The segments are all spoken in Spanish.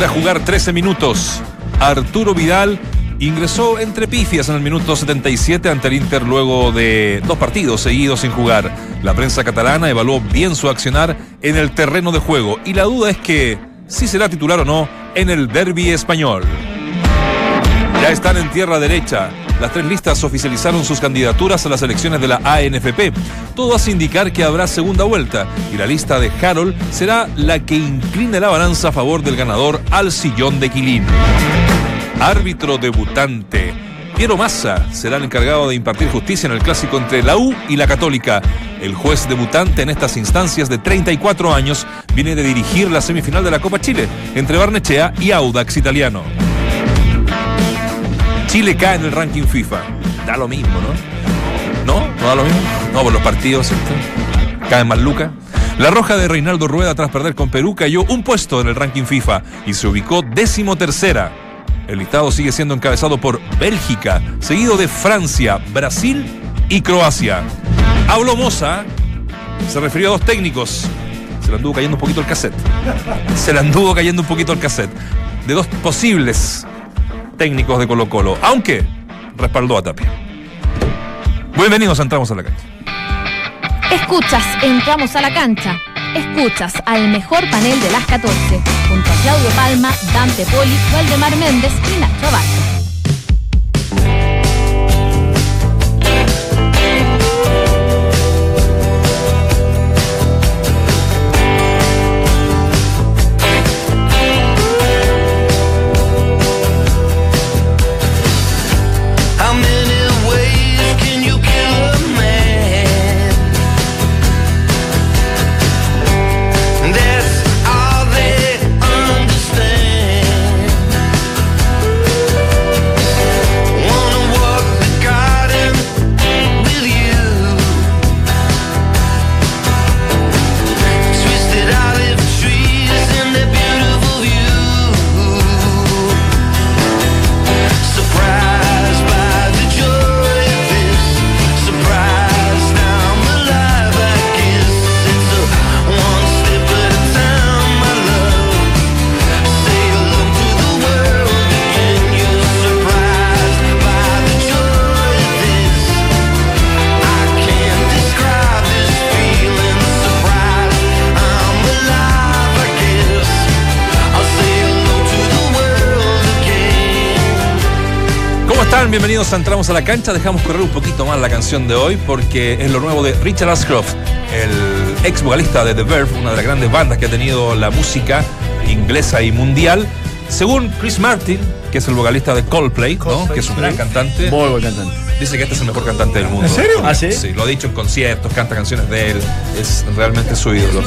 logra jugar 13 minutos. Arturo Vidal ingresó entre pifias en el minuto 77 ante el Inter luego de dos partidos seguidos sin jugar. La prensa catalana evaluó bien su accionar en el terreno de juego y la duda es que si será titular o no en el derby español. Ya están en tierra derecha. Las tres listas oficializaron sus candidaturas a las elecciones de la ANFP. Todo hace indicar que habrá segunda vuelta y la lista de Harold será la que incline la balanza a favor del ganador al sillón de Quilín. Árbitro debutante. Piero Massa será el encargado de impartir justicia en el clásico entre la U y la Católica. El juez debutante en estas instancias de 34 años viene de dirigir la semifinal de la Copa Chile entre Barnechea y Audax Italiano. Chile cae en el ranking FIFA. Da lo mismo, ¿no? ¿No? ¿No da lo mismo? No, por los partidos ¿cierto? caen más lucas. La roja de Reinaldo Rueda tras perder con Perú cayó un puesto en el ranking FIFA y se ubicó décimo tercera. El listado sigue siendo encabezado por Bélgica, seguido de Francia, Brasil y Croacia. Habló Moza, se refirió a dos técnicos. Se le anduvo cayendo un poquito el cassette. Se le anduvo cayendo un poquito el cassette. De dos posibles técnicos de Colo Colo, aunque respaldó a Tapia. Bienvenidos, entramos a la cancha. Escuchas, entramos a la cancha. Escuchas al mejor panel de las 14, junto a Claudio Palma, Dante Poli, Waldemar Méndez y Nacho Abarca. Entramos a la Cancha. Dejamos correr un poquito más la canción de hoy porque es lo nuevo de Richard Ashcroft, el ex vocalista de The Verve, una de las grandes bandas que ha tenido la música inglesa y mundial. Según Chris Martin, que es el vocalista de Coldplay, que es un gran cantante, Muy buen cantante. dice que este es el mejor cantante del mundo. ¿En serio? ¿Ah, sí? Sí, lo ha dicho en conciertos, canta canciones de él, es realmente su ídolo.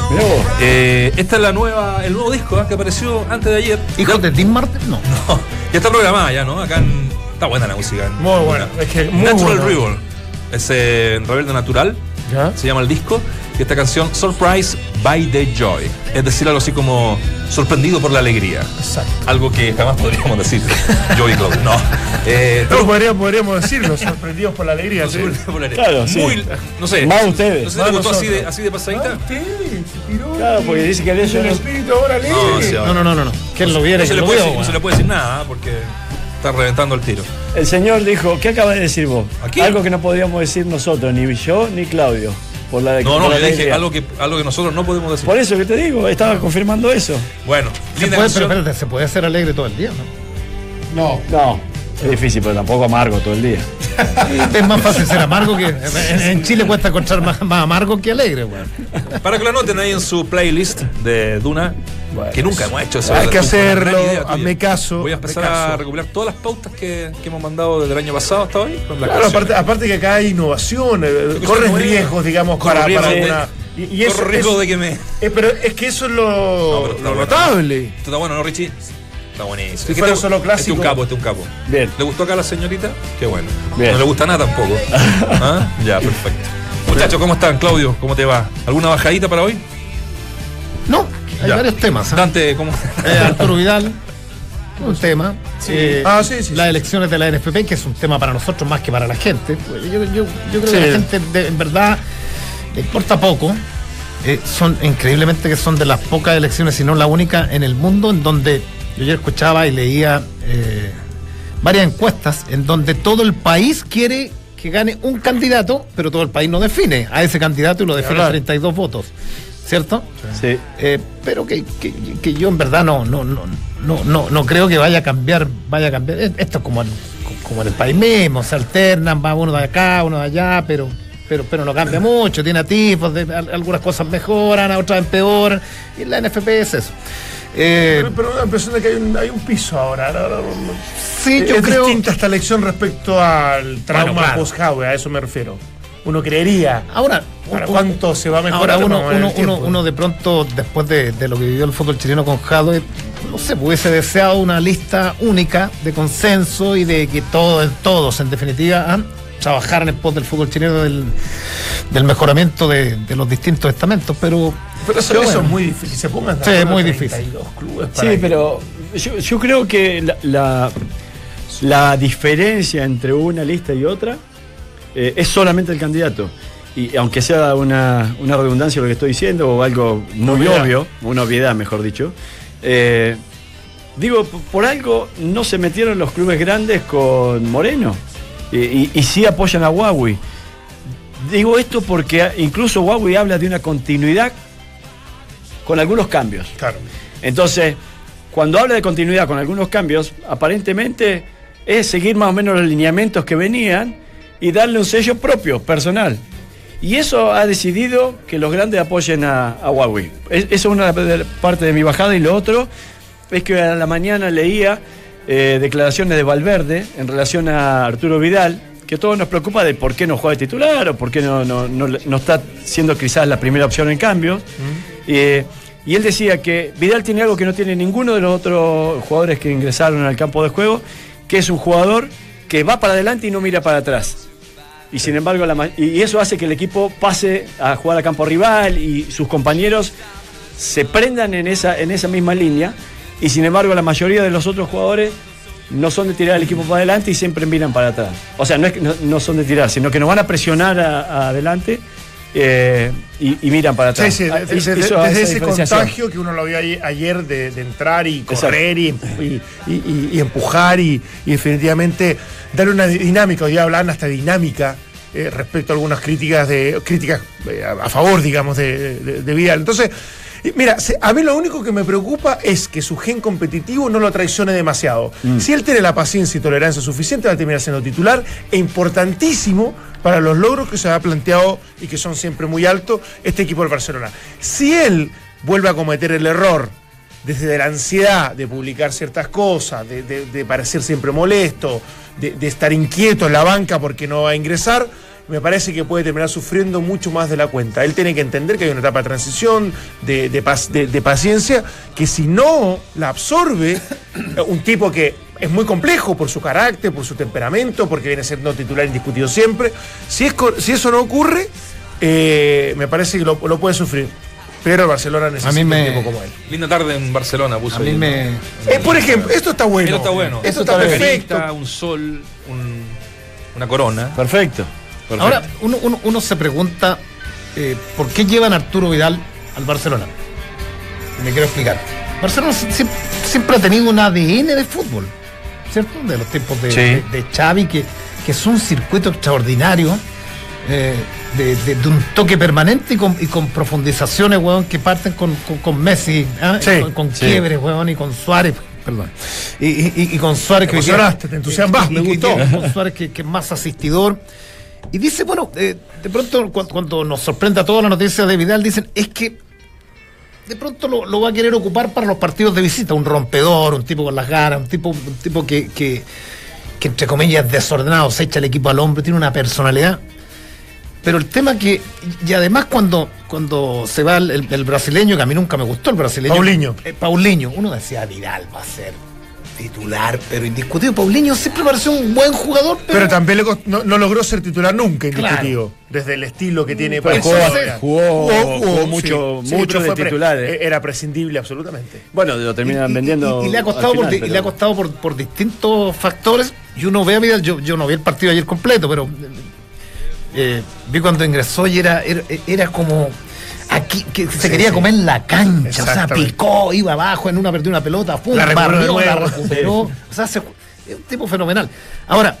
Eh, esta es la nueva, el nuevo disco ¿ah? que apareció antes de ayer. ¿Hijo de Tim Martin? No. No, ya está programada ya, ¿no? Acá en- está buena la música. Muy buena, es que muy Natural buena. Rebel. Es eh, Rebelde Natural, ¿Ya? se llama el disco. Y esta canción, Surprise by the Joy. Es decir, algo así como sorprendido por la alegría. Exacto. Algo que jamás podríamos decir. Joy Club. No. Eh, podríamos, podríamos decirlo, sorprendidos por la alegría. ¿sí? sorprendido por la alegría. Claro, sí. Muy, no sé. Más ustedes. No sé si Más te gustó así de, así de pasadita. Claro, porque dice que el no. espíritu ahora alegre. No, sí, No, no, no, no. no. ¿Quién lo viera No se, que le puede decir, no se le puede decir nada porque está reventando el tiro. El señor dijo, ¿qué acaba de decir vos? Aquí. Algo que no podíamos decir nosotros, ni yo ni Claudio. Por la No, por no, la yo dije algo que, algo que nosotros no podemos decir. Por eso que te digo, estaba confirmando eso. Bueno, Se linda puede, pero espérate, se puede ser alegre todo el día, ¿no? No, es difícil, pero tampoco amargo todo el día. Es más fácil ser amargo que. En, en Chile cuesta encontrar más, más amargo que alegre, weón. Para que lo anoten ahí en su playlist de Duna, que nunca hemos hecho eso. Hay que hacerlo, hazme caso, Voy a empezar a recopilar todas las pautas que, que hemos mandado desde el año pasado hasta hoy. con las Claro, aparte, aparte que acá hay innovación, eh, nuevo, riesgos, digamos, para, para riesgo de- una. Y, y eso Corro riesgo es- de que me. eh, pero es que eso es lo, No, lo bueno. notable. Esto está bueno, ¿no, Richie? Está buenísimo. Si fuera este- solo Este clásico. es un capo, este es un capo. Bien. ¿Le gustó acá a la señorita? Qué bueno. Bien. No le gusta nada tampoco. ¿Ah? Ya, perfecto. Muchachos, ¿cómo están? Claudio, ¿cómo te va? ¿Alguna bajadita para hoy? No, hay Ya. varios temas. ¿ah? Dante, ¿cómo? Eh, Arturo Vidal, un tema. Eh, Ah, sí, sí, Las sí. elecciones de la NFP, que es un tema para nosotros más que para la gente. Pues Yo, yo- yo creo Sí. que a la gente de- en verdad le importa poco. Eh, son increíblemente que son de las pocas elecciones, si no la única en el mundo, en donde yo ayer escuchaba y leía eh, varias encuestas en donde todo el país quiere que gane un candidato, pero todo el país no define a ese candidato y lo define hablar. 32 votos, ¿cierto? Sí. Eh, pero que, que- que yo en verdad no, no, no, no, no, no creo que vaya a cambiar, vaya a cambiar. Esto es como en, como en el país mismo, se alternan, va uno de acá, uno de allá, pero, pero, pero no cambia mucho, tiene atisbos, de, al- algunas cosas mejoran, a otras empeoran, y la NFP es eso. Eh, Pero, la impresión de que hay un, hay un piso ahora. ¿no? No, no, no. sí, yo es creo. distinta esta elección respecto al trauma Bueno, claro. post-Howe, a eso me refiero. Uno creería. Ahora, ¿cuánto se va a mejorar? Ahora uno, uno, el uno, uno de pronto, después de, de lo que vivió el fútbol chileno con Jadwe, no sé, hubiese deseado una lista única de consenso y de que todos, todos en definitiva, trabajaran en pos del fútbol chileno del, del mejoramiento de, de los distintos estamentos, pero... Pero eso, pero eso bueno. es muy difícil. Se pongan Sí, acuerdo muy 32 clubes para Sí, pero yo, yo creo que la, la, la diferencia entre una lista y otra eh, es solamente el candidato. Y aunque sea una, una redundancia lo que estoy diciendo o algo muy Obviedad. obvio, una obviedad mejor dicho, eh, digo, por algo no se metieron los clubes grandes con Moreno y, y- y sí apoyan a Huawei. Digo esto porque incluso Huawei habla de una continuidad con algunos cambios. Claro. Entonces, cuando habla de continuidad con algunos cambios, aparentemente es seguir más o menos los lineamientos que venían y darle un sello propio, personal. Y eso ha decidido que los grandes apoyen a, a Huawei. Es- Eso es una partes de mi bajada. Y lo otro es que a la mañana leía eh, declaraciones de Valverde en relación a Arturo Vidal, que todo nos preocupa de por qué no juega de titular o por qué no, no- no- no está siendo quizás la primera opción en cambios. Eh, y él decía que Vidal tiene algo que no tiene ninguno de los otros jugadores que ingresaron al campo de juego, que es un jugador que va para adelante y no mira para atrás. Y sin embargo, la y eso hace que el equipo pase a jugar a campo rival y sus compañeros se prendan en esa, en esa misma línea. Y sin embargo, la mayoría de los otros jugadores no son de tirar el equipo para adelante y siempre miran para atrás. O sea, no, es que no, no son de tirar, sino que nos van a presionar a- a adelante eh, y, y miran para Sí, atrás. sí, Ah, desde, desde ese contagio que uno lo vio ayer, de, de entrar y correr y, y- y- y empujar y, y definitivamente dar una dinámica, hoy hablan hasta dinámica eh, respecto a algunas críticas de críticas eh, a, favor, digamos, de, de- de Vidal. Entonces, mira, a mí lo único que me preocupa es que su gen competitivo no lo traicione demasiado. Si él tiene la paciencia y tolerancia suficiente, va a terminar siendo titular e importantísimo para los logros que se ha planteado y que son siempre muy altos este equipo del Barcelona. Si él vuelve a cometer el error desde la ansiedad de publicar ciertas cosas, de- de parecer siempre molesto, de, estar inquieto en la banca porque no va a ingresar, me parece que puede terminar sufriendo mucho más de la cuenta. Él tiene que entender que hay una etapa de transición, de, de pac- de- de paciencia, que si no la absorbe, un tipo que es muy complejo por su carácter, por su temperamento, porque viene siendo titular indiscutido siempre, si, es, si eso no ocurre, eh, me parece que lo puede sufrir. Pero el Barcelona necesita mí me- un tipo como él. Linda tarde en Barcelona, puso A mí ahí, me... ¿no? Eh, por ejemplo, esto está bueno. Esto está bueno. Esto Esto está perfecto. un sol, un- una corona. Perfecto. perfecto. Ahora, uno, uno- uno se pregunta eh, por qué llevan a Arturo Vidal al Barcelona. Y me quiero explicar. Barcelona si- si- siempre ha tenido un ADN de fútbol, ¿cierto? De los tiempos de, Sí. de- de Xavi, que, que es un circuito extraordinario, eh, de, de- de un toque permanente y con, y con profundizaciones, weón, que parten con, con- con Messi. Sí, Y con, con sí. quiebres, weón, y con Suárez, perdón. Y, y- con Suárez día- emocionaste, te entusiasmaste, y- me gustó. con Suárez que, que es más asistidor. Y dice, bueno, eh, de pronto cu- cuando, nos sorprende a toda la noticia de Vidal, dicen, es que de pronto lo, lo va a querer ocupar para los partidos de visita, un rompedor, un tipo con las ganas, un tipo, un tipo que, que, que, entre comillas es desordenado, se echa el equipo al hombro, tiene una personalidad. Pero el tema que, y además cuando, cuando se va el, el- el brasileño, que a mí nunca me gustó el brasileño. Paulinho. eh, Paulinho, uno decía, Vidal va a ser titular, pero indiscutido. Paulinho siempre pareció un buen jugador, pero, Pero también le cost- no, no logró ser titular nunca, Claro. indiscutido. Desde el estilo que tiene Pero Eso jugó, sí. jugó, jugó mucho, mucho pero de fue pre- titular. eh. Era prescindible absolutamente. Bueno, lo terminan Y- y- vendiendo. Y, y le ha costado, por, final, di- y pero- le ha costado por, por distintos factores. Y uno ve a Vidal, yo, yo no vi el partido ayer completo, pero eh, vi cuando ingresó y era, era, era como. aquí que se quería comer la cancha, o sea, picó, iba abajo, en una perdió una pelota, pum, La recuperó la recuperó. O sea, se- es un tipo fenomenal. Ahora,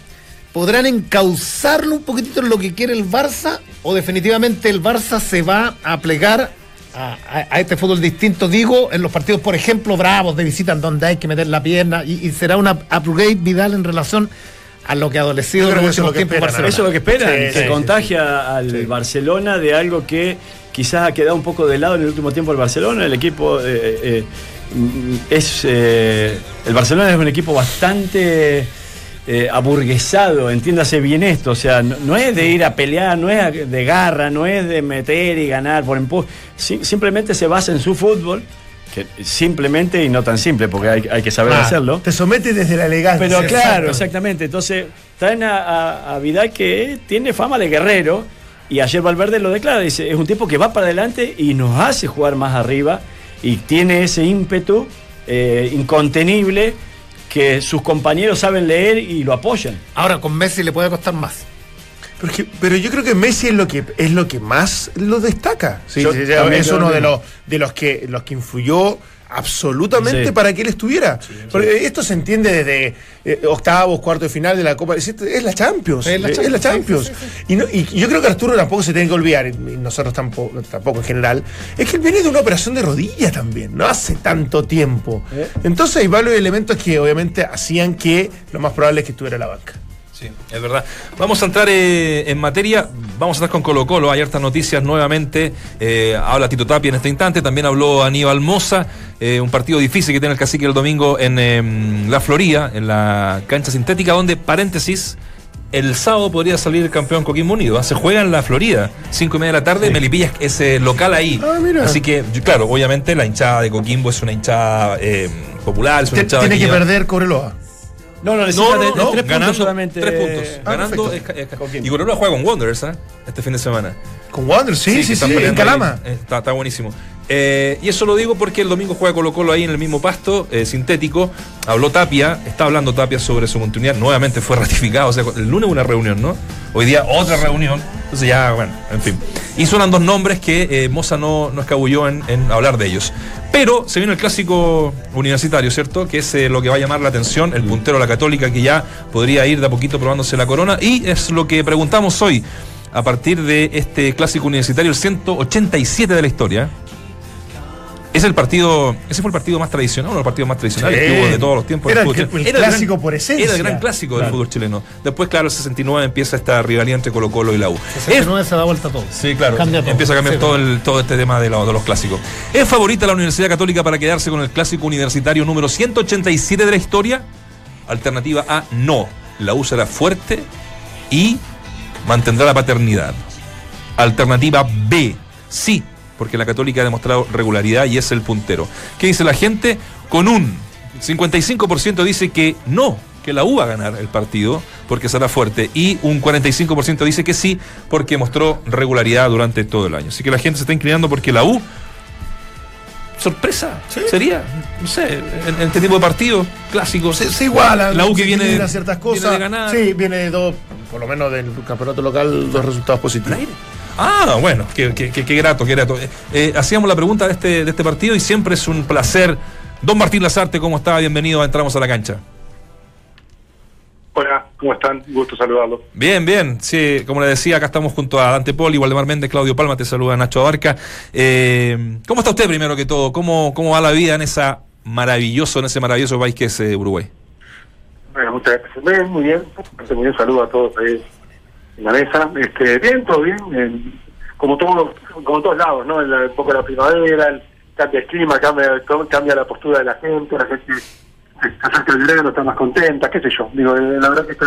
¿podrán encauzarlo un poquitito en lo que quiere el Barça? ¿O definitivamente el Barça se va a plegar a, a- a este fútbol distinto? Digo, en los partidos, por ejemplo, bravos de visita, en donde hay que meter la pierna, y, y será una upgrade Vidal en relación a lo que ha adolecido en los que eso es últimos lo que tiempos esperan, Barcelona. Eso es lo que esperan, Sí, que sí, contagia al Barcelona de algo que quizás ha quedado un poco de lado en el último tiempo el Barcelona. El equipo eh, eh, es. eh, el Barcelona es un equipo bastante. eh, aburguesado, entiéndase bien esto, o sea, no, no es de ir a pelear, no es de garra, no es de meter y ganar por empuje, Si- simplemente se basa en su fútbol, que simplemente y no tan simple, porque hay, hay que saber Ah, hacerlo. Te somete desde la elegancia. Pero claro, exactamente. Entonces, traen a, a- a Vidal que tiene fama de guerrero. Y ayer Valverde lo declara. Dice, es un tipo que va para adelante y nos hace jugar más arriba. Y tiene ese ímpetu eh, incontenible que sus compañeros saben leer y lo apoyan. Ahora, con Messi le puede costar más. Pero, yo creo que Messi es lo que es lo que más lo destaca. Sí, Yo sí, ya también es uno de los de los que los que influyó absolutamente Sí. para que él estuviera. Porque esto se entiende desde eh, octavos, cuartos de final de la Copa. Es, es la Champions. Es la Es, Champions, la sí, Champions. sí, sí, Y, no- y yo creo que Arturo tampoco se tiene que olvidar, y nosotros tampoco, tampoco en general, es que él viene de una operación de rodilla también, no hace tanto tiempo. Eh. Entonces hay varios elementos que obviamente hacían que lo más probable es que estuviera en la banca. Sí, es verdad. Vamos a entrar eh, en materia. Vamos a estar con Colo Colo. Hay hartas noticias nuevamente. Eh, habla Tito Tapia en este instante. También habló Aníbal Moza. eh, un partido difícil que tiene el cacique el domingo en em, la Florida, en la cancha sintética, donde, paréntesis, el sábado podría salir campeón Coquimbo Unido. ¿ah? Se juega en la Florida, cinco y media de la tarde. Melipilla es eh, local ahí. Ah. Así que, claro, obviamente la hinchada de Coquimbo es una hinchada eh, popular. Es una hinchada Tiene que lleva- perder Cobreloa. No, no, necesita no, no, de no, tres puntos ganando, solamente. Tres puntos. Ah, ganando. perfecto. es- es- Coquimbo. y Colo juega con Wanderers ¿ah? este fin de semana. Con Wander, sí, sí, sí, están en Calama. ahí. Eh, Está, está buenísimo. Eh, y eso lo digo porque el domingo juega Colo Colo ahí en el mismo pasto eh, sintético. Habló Tapia, está hablando Tapia sobre su continuidad. Nuevamente fue ratificado. O sea, el lunes una reunión, ¿no? Hoy día otra reunión. Entonces ya, bueno, en fin. Y suenan dos nombres que eh, Moza no, no escabulló en, en hablar de ellos. Pero se viene el clásico universitario, ¿cierto? Que es eh, lo que va a llamar la atención, el puntero la Católica que ya podría ir de a poquito probándose la corona. Y es lo que preguntamos hoy a partir de este clásico universitario, el 187 de la historia. Es el partido, ese fue el partido más tradicional, uno de los partidos más tradicionales Sí. que hubo de todos los tiempos. Era del el el chileno. clásico por esencia. Era el gran clásico del fútbol chileno. Después, claro, el 69 empieza esta rivalidad entre Colo Colo y la U. Es- 69 se da vuelta todo. Sí, claro. Cambia todo. Empieza a cambiar Sí, todo, el, todo este tema de, lo- de los clásicos. ¿Es favorita la Universidad Católica para quedarse con el clásico universitario número 187 de la historia? Alternativa A, no. La U será fuerte y mantendrá la paternidad. Alternativa B, sí, porque la Católica ha demostrado regularidad y es el puntero. ¿Qué dice la gente? Con un 55% dice que no, que la U va a ganar el partido porque será fuerte y un 45% dice que sí porque mostró regularidad durante todo el año. Así que la gente se está inclinando porque la U sorpresa sería, no sé, en, en este tipo de partidos clásicos. Se, se igualan. La U que viene, equilibran ciertas cosas. viene de ganar. Sí, viene de dos, por lo menos del campeonato local, dos resultados positivos. Ah, bueno, qué, qué- qué- qué grato, qué grato. Eh, eh, hacíamos la pregunta de este, de este partido y siempre es un placer. Don Martín Lazarte, ¿cómo está? Bienvenido a Entramos a la Cancha. Hola, ¿cómo están? Gusto saludarlos. Bien, bien. Sí, como le decía, acá estamos junto a Dante Poli, Waldemar Méndez, Claudio Palma, te saluda Nacho Abarca. Eh, ¿Cómo está usted primero que todo? ¿Cómo, ¿Cómo va la vida en esa maravilloso, en ese maravilloso país que es eh, Uruguay? Bueno, muchas gracias. Bien, muy bien. Muy bien, saludo a todos ahí en la mesa. Este, bien, todo bien. en- como todo, como todos lados, ¿no? En la época de la primavera, el cambia el clima, cambia, cambia la postura de la gente, la gente se acerca el verano, está más contenta, qué sé yo. Digo, eh, la verdad que está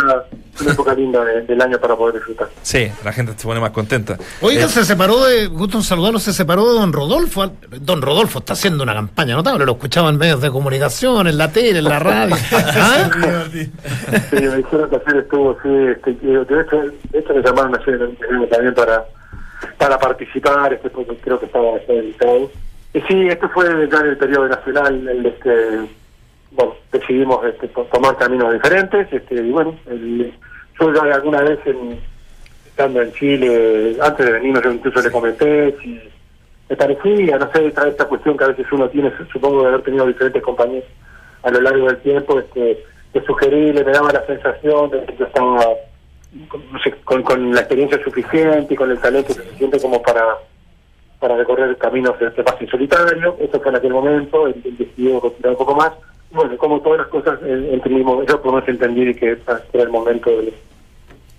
una época linda de- del año para poder disfrutar. Sí, la gente se pone más contenta. Oiga, Eh, se separó de, gusto en saludarlo, se separó de don Rodolfo. Don Rodolfo está haciendo una campaña notable, lo escuchaba en medios de comunicación, en la tele, en la radio. ¿Ah? Sí, me dijeron que ayer estuvo, sí, este, que de hecho, de hecho me llamaron ayer también para para participar, este, porque creo que estaba, estaba invitado. Y sí, este fue ya en el periodo nacional, el, este, bueno, decidimos este, to- tomar caminos diferentes, este, y bueno, el, yo ya alguna vez estando en Chile, antes de venirnos yo incluso le comenté si, me parecía, no sé, esta, esta cuestión que a veces uno tiene, supongo de haber tenido diferentes compañeros a lo largo del tiempo, este, de sugerirle, me daba la sensación de que yo estaba con, con, la experiencia suficiente y con el talento suficiente como para para recorrer caminos de este paso solitario. Eso fue en aquel momento, él decidió continuar un poco más. Bueno, como todas las cosas, entendimos, yo por lo menos entendí que era el momento de,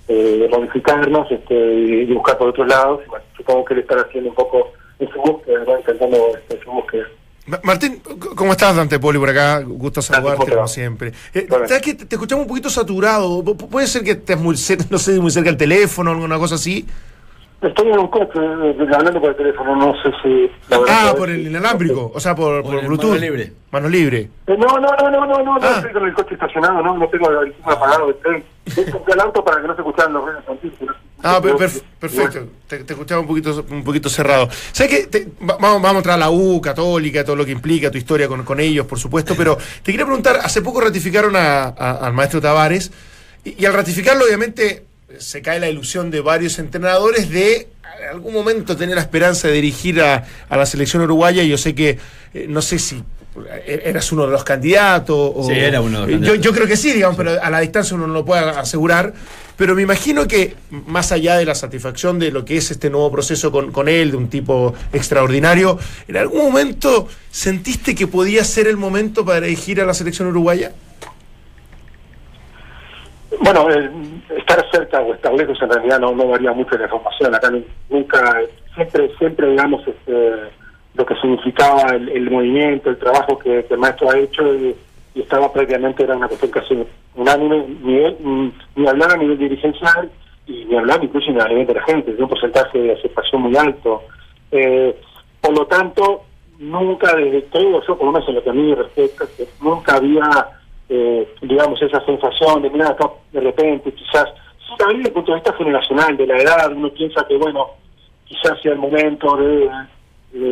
eh, de modificarnos este, y, buscar por otros lados. Bueno, supongo que él estará haciendo un poco en su búsqueda, ¿no? intentando este, su búsqueda. Ma- Martín, ¿cómo estás, Dante Poli, por acá? Gusto saludarte, como siempre. Eh, Bueno. ¿Sabes que te, escuchamos un poquito saturado? Pu- pu- ¿Puede ser que estés muy cerca, no sé, muy cerca del teléfono o alguna cosa así? Estoy en un coche eh, hablando por el teléfono, no sé si... Ah, por que- el inalámbrico, o sea, por, Por Bluetooth. mano libre. Mano libre. Eh, No, no, no, no, no, no, no Ah. estoy con el coche estacionado, no, no tengo el equipo apagado, estoy, estoy el auto para que no se escucharan los ruidos. Ah, per- perf- perfecto. Te, te escuchaba un poquito, un poquito cerrado. ¿Sabes qué? Te- va- vamos, vamos a entrar a la U, católica, todo lo que implica, tu historia con, con ellos, por supuesto, pero te quería preguntar, hace poco ratificaron a- a- al maestro Tavares, y, y al ratificarlo, obviamente, se cae la ilusión de varios entrenadores de en algún momento tener la esperanza de dirigir a, a la selección uruguaya. y Yo sé que, eh, no sé si eh, eras uno de los candidatos. O, Sí, era uno de los Yo- candidatos. yo creo que sí, digamos, pero a la distancia uno no lo puede asegurar. Pero me imagino que, más allá de la satisfacción de lo que es este nuevo proceso con, con él, de un tipo extraordinario, ¿en algún momento sentiste que podía ser el momento para dirigir a la selección uruguaya? Bueno, eh, estar cerca o estar lejos en realidad no, no varía mucho la información. Acá nu- nunca, siempre, siempre digamos este, lo que significaba el, movimiento, el trabajo que, el maestro ha hecho y, estaba prácticamente, era una cuestión casi unánime, ni, él, ni, ni hablar a nivel dirigencial y ni hablar incluso a nivel de la gente, de un porcentaje de aceptación muy alto. Eh, por lo tanto, nunca desde todo, yo por lo menos en lo que a mí respecta, que nunca había, eh, digamos, esa sensación de, mira, acá de repente, quizás, también desde el punto de vista generacional, de la edad, uno piensa que, bueno, quizás sea el momento de,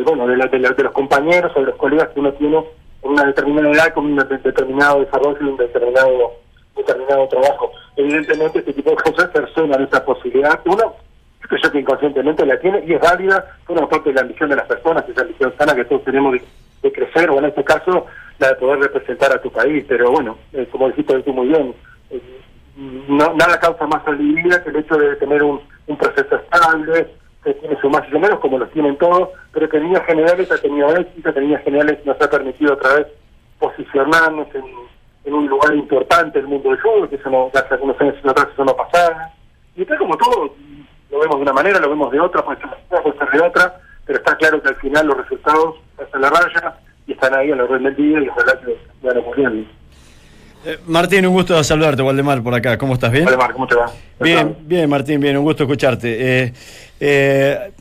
bueno, de, la- de la- de los compañeros o de los colegas que uno tiene con una determinada edad, con un de- determinado desarrollo un determinado, determinado trabajo. Evidentemente, este tipo de cosas cercenan esa posibilidad. Uno, yo creo que inconscientemente la tiene y es válida, forma parte de la ambición de las personas, esa ambición sana que todos tenemos de crecer, o en este caso, la de poder representar a tu país. Pero bueno, eh, como dijiste tú muy bien, eh, no, nada causa más alegría que el hecho de tener un, proceso estable, que tiene su más y su menos, como los tienen todos, pero que en líneas generales ha tenido éxito, que en líneas generales nos ha permitido otra vez posicionarnos en, un lugar importante del mundo del fútbol, que eso no, hace algunos años atrás eso no pasaba. Y está como todo, lo vemos de una manera, lo vemos de otra, puede ser de otra, pero está claro que al final los resultados hasta la raya y están ahí a la orden del día y ojalá que ganemos bien. Eh, Martín, un gusto saludarte, Waldemar, por acá. ¿Cómo estás? ¿Bien? Vale, Mar, ¿cómo te va? Bien, bien, Martín, bien, un gusto escucharte. Eh, eh,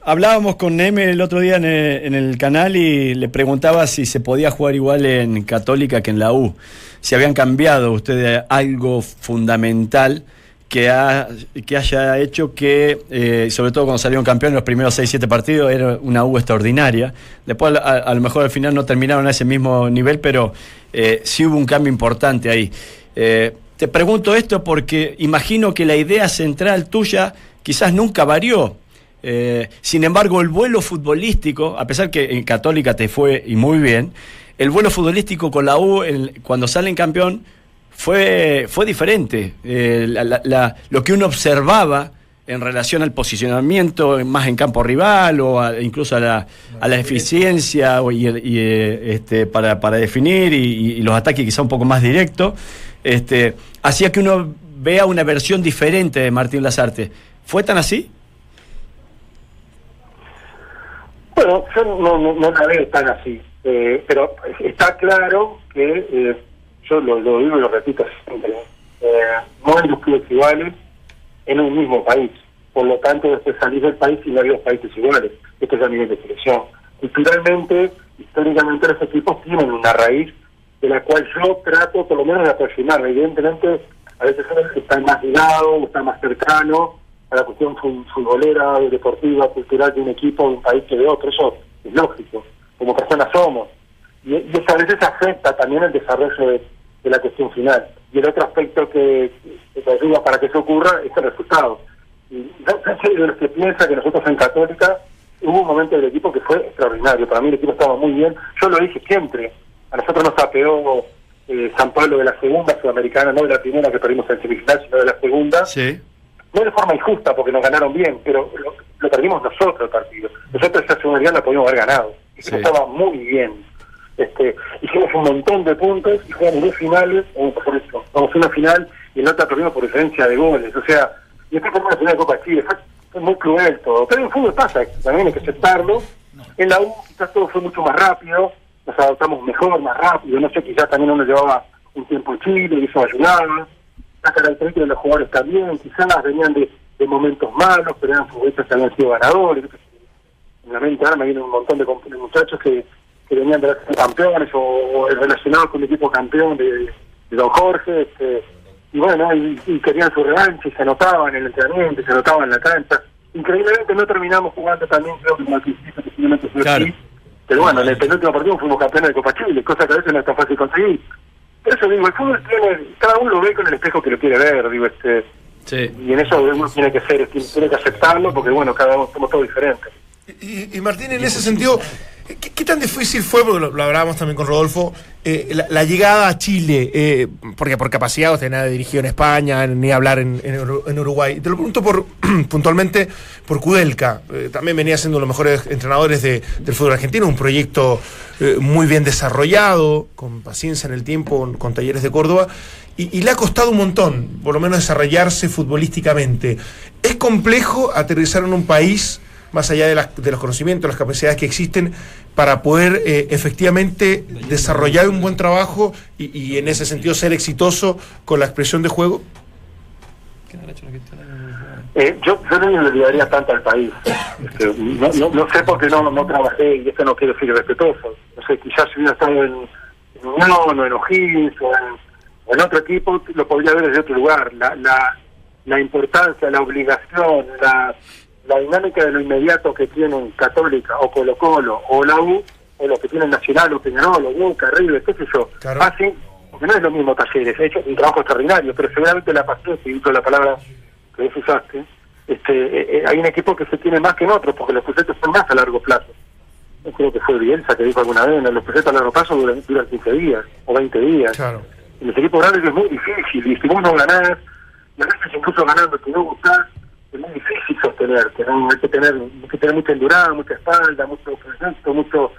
hablábamos con Neme el otro día en el, en el canal y le preguntaba si se podía jugar igual en Católica que en la U. Si habían cambiado ustedes algo fundamental que, ha, que haya hecho que, eh, sobre todo cuando salieron campeones los primeros 6-7 partidos, era una U extraordinaria. Después, a, lo mejor al final no terminaron a ese mismo nivel, pero eh, sí hubo un cambio importante ahí. Eh, te pregunto esto porque imagino que la idea central tuya quizás nunca varió. Sin embargo, el vuelo futbolístico, a pesar que en Católica te fue y muy bien, el vuelo futbolístico con la U, cuando salen campeón, fue, fue diferente. Eh, la- la- la- lo que uno observaba en relación al posicionamiento más en campo rival o a- incluso a la, a la eficiencia y, y, eh, este, para, para definir y, y los ataques quizá un poco más directos, este, hacía que uno vea una versión diferente de Martín Lazarte. ¿Fue tan así? Bueno, yo no, no, no la veo tan así, eh, pero está claro que, eh, yo lo, lo digo y lo repito siempre, eh, no hay dos clubes iguales en un mismo país. Por lo tanto, después salir del país y no hay dos países iguales. Esto es a nivel de selección. Culturalmente, históricamente, los equipos tienen una raíz de la cual yo trato por lo menos de aproximarme. Evidentemente, a veces uno está más ligado, o está más cercano a la cuestión fu- futbolera, deportiva, cultural de un equipo, de un país que de otro. Eso es lógico. Como personas somos. Y, y eso a veces afecta también el desarrollo de, de la cuestión final. Y el otro aspecto que, ayuda para que eso ocurra es el resultado. Y yo yo soy de los que piensa que nosotros en Católica hubo un momento del equipo que fue extraordinario. Para mí el equipo estaba muy bien. Yo lo dije siempre. A nosotros nos apeó eh, San Pablo de la segunda sudamericana, no de la primera que perdimos en semifinal, sino de la segunda. Sí. No de forma injusta, porque nos ganaron bien, pero lo, lo perdimos nosotros el partido. Nosotros esa sudamericana la podíamos haber ganado. Sí. estaba muy bien. Este, hicimos un montón de puntos y jugamos dos finales, por vamos una final y en la otra perdimos por diferencia de goles. O sea, y después perdimos la final de Copa Chile. Fue, muy cruel todo. Pero en el fútbol pasa, también hay que aceptarlo. En la U quizás todo fue mucho más rápido, nos adaptamos mejor, más rápido. No sé, quizás también uno llevaba un tiempo en Chile y eso ayudaba. Las características de los jugadores también, quizás venían de, de momentos malos, pero eran futbolistas que habían sido ganadores. En la ahora me vienen un montón de, de muchachos que, que venían de ser campeones o, o relacionados con el equipo campeón de, de Don Jorge. Este, y bueno, y, y querían su revancha y se anotaban en el entrenamiento, y se anotaban en la cancha. Increíblemente no terminamos jugando también, creo que como al principio, que simplemente fue Claro. así. Pero bueno, en el penúltimo partido fuimos campeones de Copa Chile, cosa que a veces no es tan fácil conseguir. Por eso digo, el fútbol tiene, cada uno lo ve con el espejo que lo quiere ver, digo, este, Sí. y en eso uno tiene que ser, tiene que aceptarlo, porque bueno, cada uno somos todos diferentes. Y, y Martín, en ese sentido, ¿qué, tan difícil fue, porque lo, hablábamos también con Rodolfo, eh, la, llegada a Chile? Eh, porque por capacidad usted nada dirigió en España, ni hablar en, en Uru- en Uruguay. Te lo pregunto por, puntualmente por Kudelka. Eh, también venía siendo los mejores entrenadores de- del fútbol argentino, un proyecto eh, muy bien desarrollado, con paciencia en el tiempo, con, talleres de Córdoba. Y le ha costado un montón, por lo menos, desarrollarse futbolísticamente. ¿Es complejo aterrizar en un país más allá de, las- de los conocimientos, las capacidades que existen, para poder eh, efectivamente desarrollar un buen trabajo y, y en ese sentido ser exitoso con la expresión de juego? Eh, yo, yo no le olvidaría tanto al país. Este, no, sé por qué no, no trabajé, y esto no quiero decir respetuoso. No sé, quizás si hubiera estado en, Unión o en O'Higgins o en, en otro equipo, lo podría ver desde otro lugar. La, la, la importancia, la obligación, la, la dinámica de lo inmediato que tienen Católica o Colo Colo o la U, o lo que tienen Nacional o Peñarol o Boca, River, qué sé yo, Claro. hacen, porque no es lo mismo talleres, he hecho un trabajo extraordinario, pero seguramente la paciencia, y la palabra que vos usaste, este, eh, eh, hay un equipo que se tiene más que en otros, porque los proyectos son más a largo plazo. Yo creo que fue Bielsa que dijo alguna vez, "No, los proyectos a largo plazo duran, duran 15 días o 20 días. Claro. En los equipos grandes es muy difícil, y si vos no ganás, veces incluso ganando, si no gustás, es muy difícil sostenerte, ¿no? Hay que tener, hay que tener mucha endurada, mucha espalda, mucho proyecto, mucho,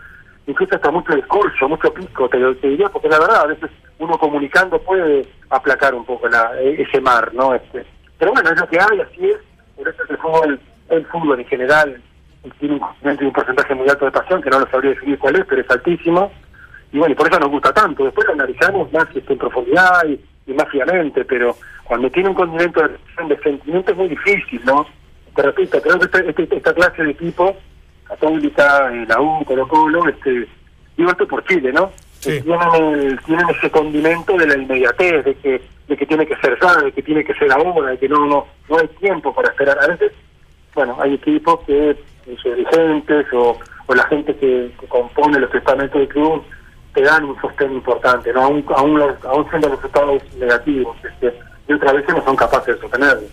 incluso hasta mucho discurso, mucho pico, te, lo- te diría, porque la verdad, a veces uno comunicando puede aplacar un poco la, e- ese mar, ¿no? Este, pero bueno, es lo que hay, así es, por eso es el fútbol, el fútbol en general tiene un, un porcentaje muy alto de pasión, que no lo sabría definir cuál es, pero es altísimo, y bueno, y por eso nos gusta tanto. Después lo analizamos más este, en profundidad y, y más fiamente, pero cuando tiene un condimento de, de sentimiento es muy difícil, ¿no? Te repito, creo que este- este- esta clase de equipo, Católica, eh, la U, Colo Colo, este, digo esto por Chile, ¿no? Sí. Eh, Tienen, el- tienen ese condimento de la inmediatez, de que, de que tiene que ser ya, de que tiene que ser ahora, de que no, no, no hay tiempo para esperar. A veces, bueno, hay equipos que eh, sus dirigentes o, o la gente que, que compone los estamentos del club te dan un sostén importante, ¿no? Aún, aún, aún siendo resultados negativos, este, y otras veces no son capaces de sostenerlo.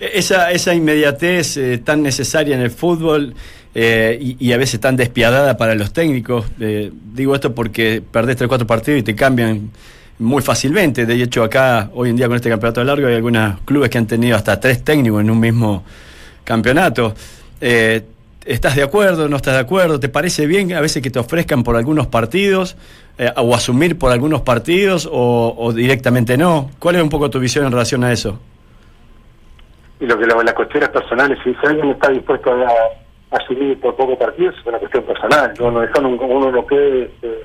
Esa, esa inmediatez eh, tan necesaria en el fútbol eh, y, a veces tan despiadada para los técnicos, eh, digo esto porque perdés 3 cuatro partidos y te cambian muy fácilmente. De hecho, acá hoy en día con este campeonato largo hay algunos clubes que han tenido hasta tres técnicos en un mismo campeonato. ¿Estás de acuerdo? ¿No estás de acuerdo? ¿Te parece bien a veces que te ofrezcan por algunos partidos o asumir por algunos partidos o directamente no? ¿Cuál es un poco tu visión en relación a eso? Y lo que la- las cuestiones personales, si alguien está dispuesto a, asumir por poco partido, es una cuestión personal. ¿no? Eso no- uno no puede, este,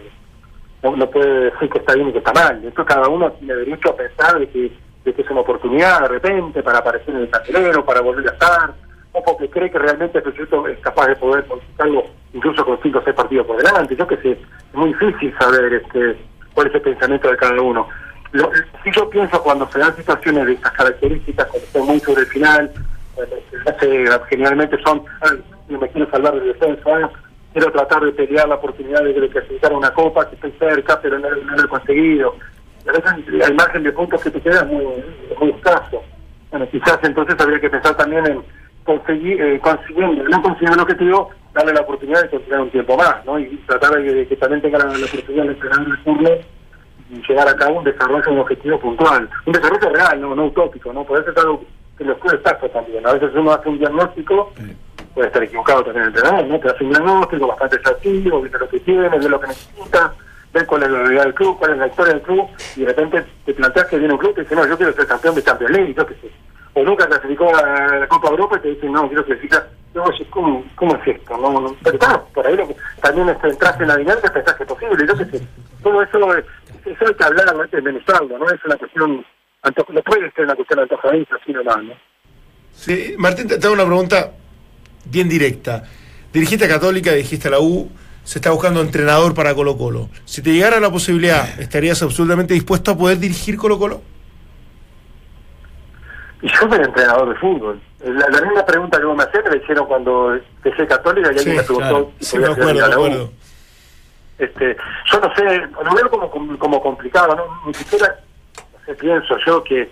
no, puede decir que está bien y que está mal. Esto cada uno tiene derecho a pensar de que, de que es una oportunidad de repente para aparecer en el cartelero, para volver a estar, o porque cree que realmente el proyecto es capaz de poder conquistarlo incluso con cinco o seis partidos por delante. Yo que sé, es muy difícil saber este, cuál es el pensamiento de cada uno. Lo, si yo pienso cuando se dan situaciones de estas características, cuando estoy muy sobre el final, generalmente son, "Ay, me quiero salvar del descenso, ah, quiero tratar de pelear la oportunidad de, de clasificar una copa, que estoy cerca, pero no, lo he conseguido. A veces el margen de puntos que te queda es muy, muy escaso. Bueno, quizás entonces habría que pensar también en conseguir, eh, consiguiendo, no consiguiendo el objetivo, darle la oportunidad de continuar un tiempo más, ¿no? Y tratar de, que también tenga la, la oportunidad de entrenar el turno y llevar a cabo un desarrollo, un objetivo puntual. Un desarrollo real, no, no utópico, ¿no? Puede ser algo que los clubes pasa también. A veces uno hace un diagnóstico, puede estar equivocado también el entrenador, ¿no? Te hace un diagnóstico bastante exhaustivo, ve lo que tiene, ve lo que necesita, ve cuál es la realidad del club, cuál es la historia del club, y de repente te planteas que viene un club y te dice, no, yo quiero ser campeón de Champions League, yo qué sé. O nunca clasificó a la Copa Europa y te dicen, no, quiero clasificar. No, oye, ¿cómo, ¿cómo es esto? No, no, pero claro, por ahí lo que- también este, entraste en la dinámica, pensás que es posible, yo. Todo eso, eso hay que hablar antes de administrarlo, ¿no? Es una cuestión, no puede ser una cuestión antojadiza, así nomás, ¿no? Sí, Martín, te, te hago una pregunta bien directa. Dirigiste a Católica, dirigiste a la U, se está buscando entrenador para Colo Colo. Si te llegara la posibilidad, ¿estarías absolutamente dispuesto a poder dirigir Colo Colo? Y yo soy entrenador de fútbol. La, la misma pregunta que vos me hacés me la hicieron cuando dejé Católica y alguien me preguntó claro. si Sí, podía acuerdo, me acuerdo. Este, yo no sé, lo veo como, como, complicado, ¿no? Ni siquiera no sé, pienso yo que,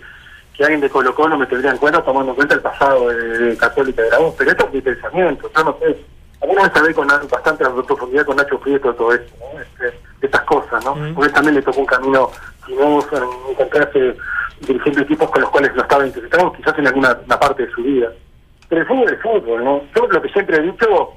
que alguien de Colo Colo me tendría en cuenta tomando en cuenta el pasado de, de Católica de la U, pero esto es mi pensamiento, yo no sé. Alguna vez hablé con bastante profundidad con Nacho Prieto todo esto, ¿no? Este, estas cosas, ¿no? Porque él también le tocó un camino sinuoso, en encontrarse dirigiendo equipos con los cuales no estaba identificado, quizás en alguna una parte de su vida. Pero el fútbol es fútbol, ¿no? Yo lo que siempre he dicho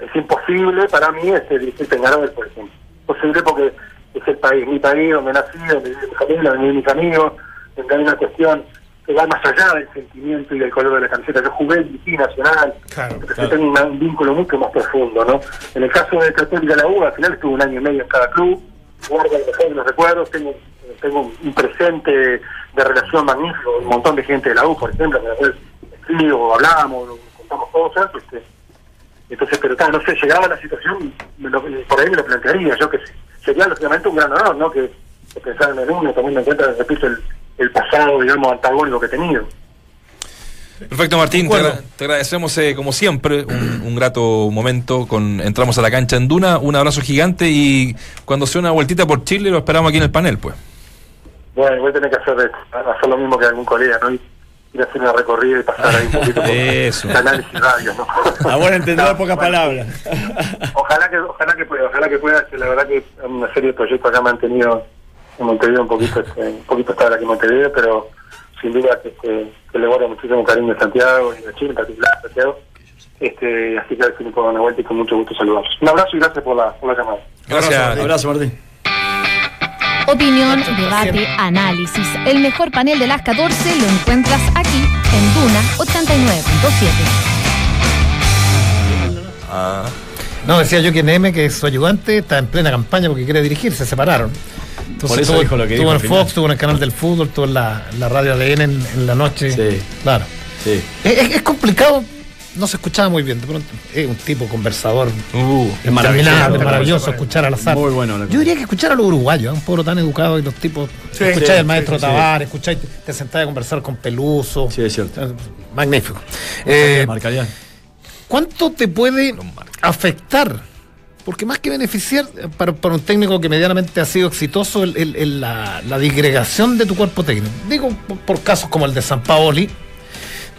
es imposible para mí este, dirigir Peñarol, por ejemplo. Posible porque es el país, mi país, donde nací, donde vive mi familia, donde mis amigos, donde hay una cuestión que va más allá del sentimiento y del color de la camiseta. Yo jugué en Vichy Nacional, Claro, claro. tengo un vínculo mucho más profundo, ¿no? En el caso de Católica la U, al final estuve un año y medio en cada club, guardo el mejor los recuerdos, tengo, tengo un presente de relación magnífico, un montón de gente de la U, por ejemplo, que después escribo, hablamos, contamos cosas, este, entonces, pero claro, no sé, llegaba la situación, me lo- por ahí me lo plantearía, yo que sé. Sería lógicamente un gran honor, ¿no? Que, que pensar en el uno, teniendo en cuenta, repito, el, el pasado, digamos, antagónico que he tenido. Perfecto, Martín. Te, te agradecemos, eh, como siempre, un, un grato momento. con Entramos a la cancha en Duna. Un abrazo gigante y cuando sea una vueltita por Chile, lo esperamos aquí en el panel, pues. Bueno, voy a tener que hacer, hacer lo mismo que algún colega, ¿no? Ir ir a hacer una recorrida y pasar ahí un poquito por Eso. el análisis radio, ¿no? A buen entendedor, No, pocas bueno, palabras. Ojalá que, ojalá que pueda, ojalá que pueda, que la verdad que una serie de proyectos acá me han tenido en Montevideo un poquito, este, un poquito estar aquí en Montevideo, pero sin duda que, este, que le guardo muchísimo cariño a Santiago y a Chile en particular a Santiago. Este, así que a ver si me puedo dar una vuelta y con mucho gusto saludarlos. Un abrazo y gracias por la, por la llamada. Gracias. Abrazo, Martín. Opinión, debate, análisis. El mejor panel de las 14 lo encuentras aquí en Duna 89.7. No, decía yo que Neme, que es su ayudante, está en plena campaña porque quiere dirigir, se separaron. Entonces, Por eso tuvo, dijo lo que tuvo dijo en. Fox, tuvo en el canal del fútbol, tuvo en la, la radio ADN en, en la noche. Sí. Claro. Sí. Es complicado, no se escuchaba muy bien de pronto. Es un tipo conversador. Uh, es Interminable, maravilloso escuchar al azar. Muy bueno. Yo diría que escuchar a los uruguayos, ¿eh? un pueblo tan educado y los tipos. Sí, escucháis sí, al maestro sí, sí. Tavares, escucháis, te sentás a conversar con Peluso. Sí, es cierto. Magnífico. Eh, Marcarían. ¿Cuánto te puede afectar? Porque más que beneficiar, eh, para, para un técnico que medianamente ha sido exitoso, el- el- el- la, la disgregación de tu cuerpo técnico. Digo, por, por casos como el de San Paoli.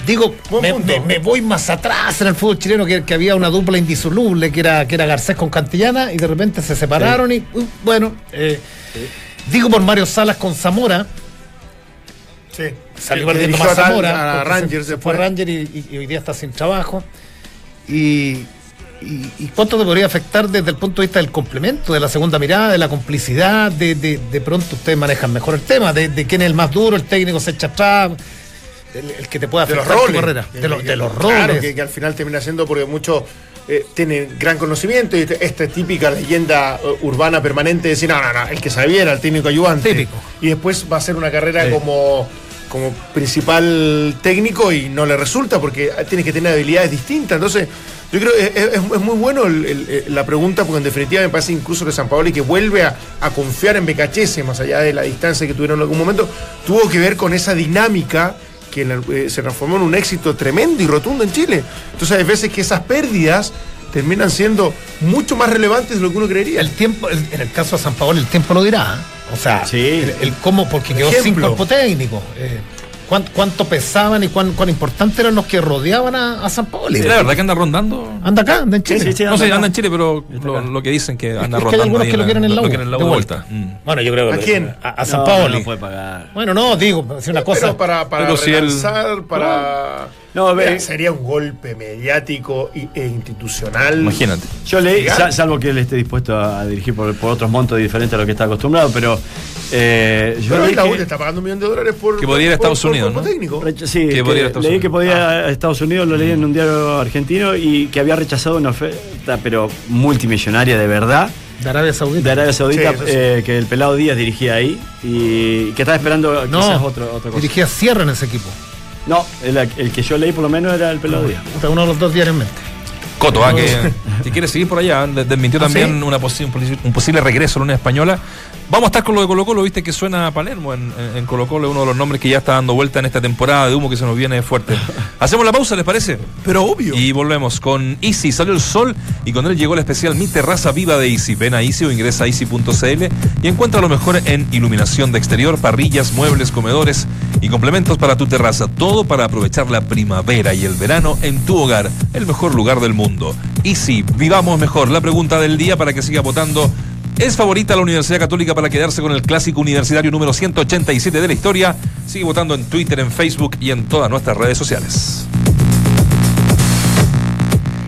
Digo, me, punto. me- me voy más atrás en el fútbol chileno, que, que había una dupla indisoluble, que era, que era Garcés con Cantillana, y de repente se separaron y, uh, bueno, eh, digo por Mario Salas con Zamora, Sí. Salió perdiendo más a Zamora. a Rangers se fue después. Ranger y, y- y hoy día está sin trabajo. Y, y- y cuánto te podría afectar desde el punto de vista del complemento, de la segunda mirada, de la complicidad, de, de, de pronto ustedes manejan mejor el tema, de, de quién es el más duro, el técnico se echa atrás, el, el que te pueda de los afectar tu carrera. De, los- de los Claro, roles. que, que al final termina siendo porque muchos eh, tienen gran conocimiento y este- esta típica leyenda eh, urbana permanente de decir, no, no, no, el que sabía era el técnico ayudante. Típico. Y después va a hacer una carrera Sí. como, como principal técnico y no le resulta porque tiene que tener habilidades distintas. Entonces, yo creo que es, es- es muy bueno el- el- el- la pregunta porque en definitiva me parece incluso que San Paoli que vuelve a, a confiar en Becachese, más allá de la distancia que tuvieron en algún momento, tuvo que ver con esa dinámica que eh, se transformó en un éxito tremendo y rotundo en Chile. Entonces hay veces que esas pérdidas terminan siendo mucho más relevantes de lo que uno creería. El tiempo, el- en el caso de San Paolo, el tiempo lo dirá. ¿eh? O sea, Sí. el, el cómo, porque Por quedó sin cuerpo técnico. eh, cuán- cuánto pesaban y cuán, cuán importantes eran los que rodeaban a, a San Paolo. Sí, la verdad que anda rondando. Anda acá, anda en Chile. Sí, sí, sí. No sé, anda anda en. Chile, pero lo, lo que dicen que anda Es que hay rondando. algunos ahí que lo quieren en la lo quieren en la U de vuelta. vuelta. Mm. Bueno, yo creo que ¿A quién? A, a San No, Paolo. No puede pagar. Bueno, no, digo, es una cosa. Pero para, para Pero si él- relanzar, para... No, ve- Mira, sería un golpe mediático e institucional. Imagínate. Yo leí, salvo que él esté dispuesto a dirigir por, por otros montos diferentes a lo que está acostumbrado, pero eh, yo Pero leí la que- está pagando un millón de dólares por. Que podría ir a Estados por Unidos, ¿no? técnico. Sí, Que que podría ir a Estados leí Unidos. que podía ir a Estados Unidos, lo leí en un diario argentino y que había rechazado una oferta, pero multimillonaria de verdad, De Arabia Saudita. de Arabia Saudita, Sí, eso sí. eh, que el pelado Díaz dirigía ahí y que estaba esperando No, quizás otro, otra cosa. dirigía Sierra en ese equipo. No, el, el que yo leí por lo menos era el pelado Díaz. Puta, Uno de los dos diarios en mente. Coto, ah, que si quiere seguir por allá, de- desmintió ¿Ah, también sí? una posi- un, posi- un posible regreso a la Unión Española. Vamos a estar con lo de Colo Colo, viste que suena a Palermo en, en- en Colo Colo, es uno de los nombres que ya está dando vuelta en esta temporada de humo que se nos viene fuerte. Hacemos la pausa, ¿les parece? Pero obvio. Y volvemos con Easy. Salió el sol y con él llegó el especial Mi Terraza Viva de Easy. Ven a Easy o ingresa a easy.cl y encuentra lo mejor en iluminación de exterior, parrillas, muebles, comedores y complementos para tu terraza. Todo para aprovechar la primavera y el verano en tu hogar, el mejor lugar del mundo. Easy, vivamos mejor. La pregunta del día para que siga votando. ¿Es favorita la Universidad Católica para quedarse con el clásico universitario número 187 de la historia? Sigue votando en Twitter, en Facebook y en todas nuestras redes sociales.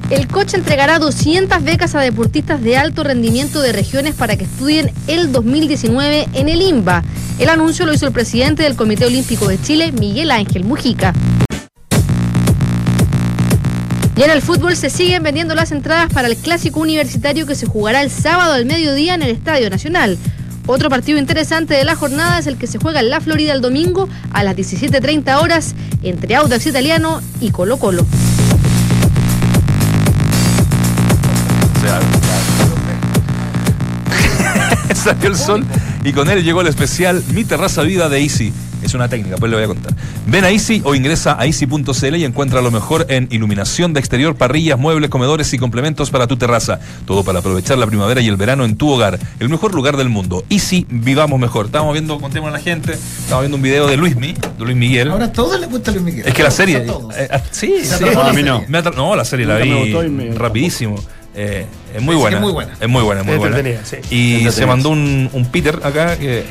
El coche entregará 200 becas a deportistas de alto rendimiento de regiones para que estudien el 2019 en el INBA. El anuncio lo hizo el presidente del Comité Olímpico de Chile, Miguel Ángel Mujica. Y en el fútbol se siguen vendiendo las entradas para el clásico universitario que se jugará el sábado al mediodía en el Estadio Nacional. Otro partido interesante de la jornada es el que se juega en la Florida el domingo a las 17.30 horas entre Audax Italiano y Colo Colo. Salió el sol y con él llegó el especial Mi Terraza Vida de Easy. Es una técnica, pues le voy a contar. Ven a Easy o ingresa a easy.cl y encuentra lo mejor en iluminación de exterior, parrillas, muebles, comedores y complementos para tu terraza. Todo para aprovechar la primavera y el verano en tu hogar. El mejor lugar del mundo. Easy, vivamos mejor. Estábamos viendo, contemos a la gente, estábamos viendo un video de Luismi, de Luis Miguel. Ahora a todos les gusta Luis Miguel. Es que la serie. A todos. eh, ah, sí, sí. a mí no. serie. Me atra- no, la serie la vi me rapidísimo. Eh, es muy buena. es muy buena. Es muy buena, es muy buena. sí. Y se mandó un, un Peter acá que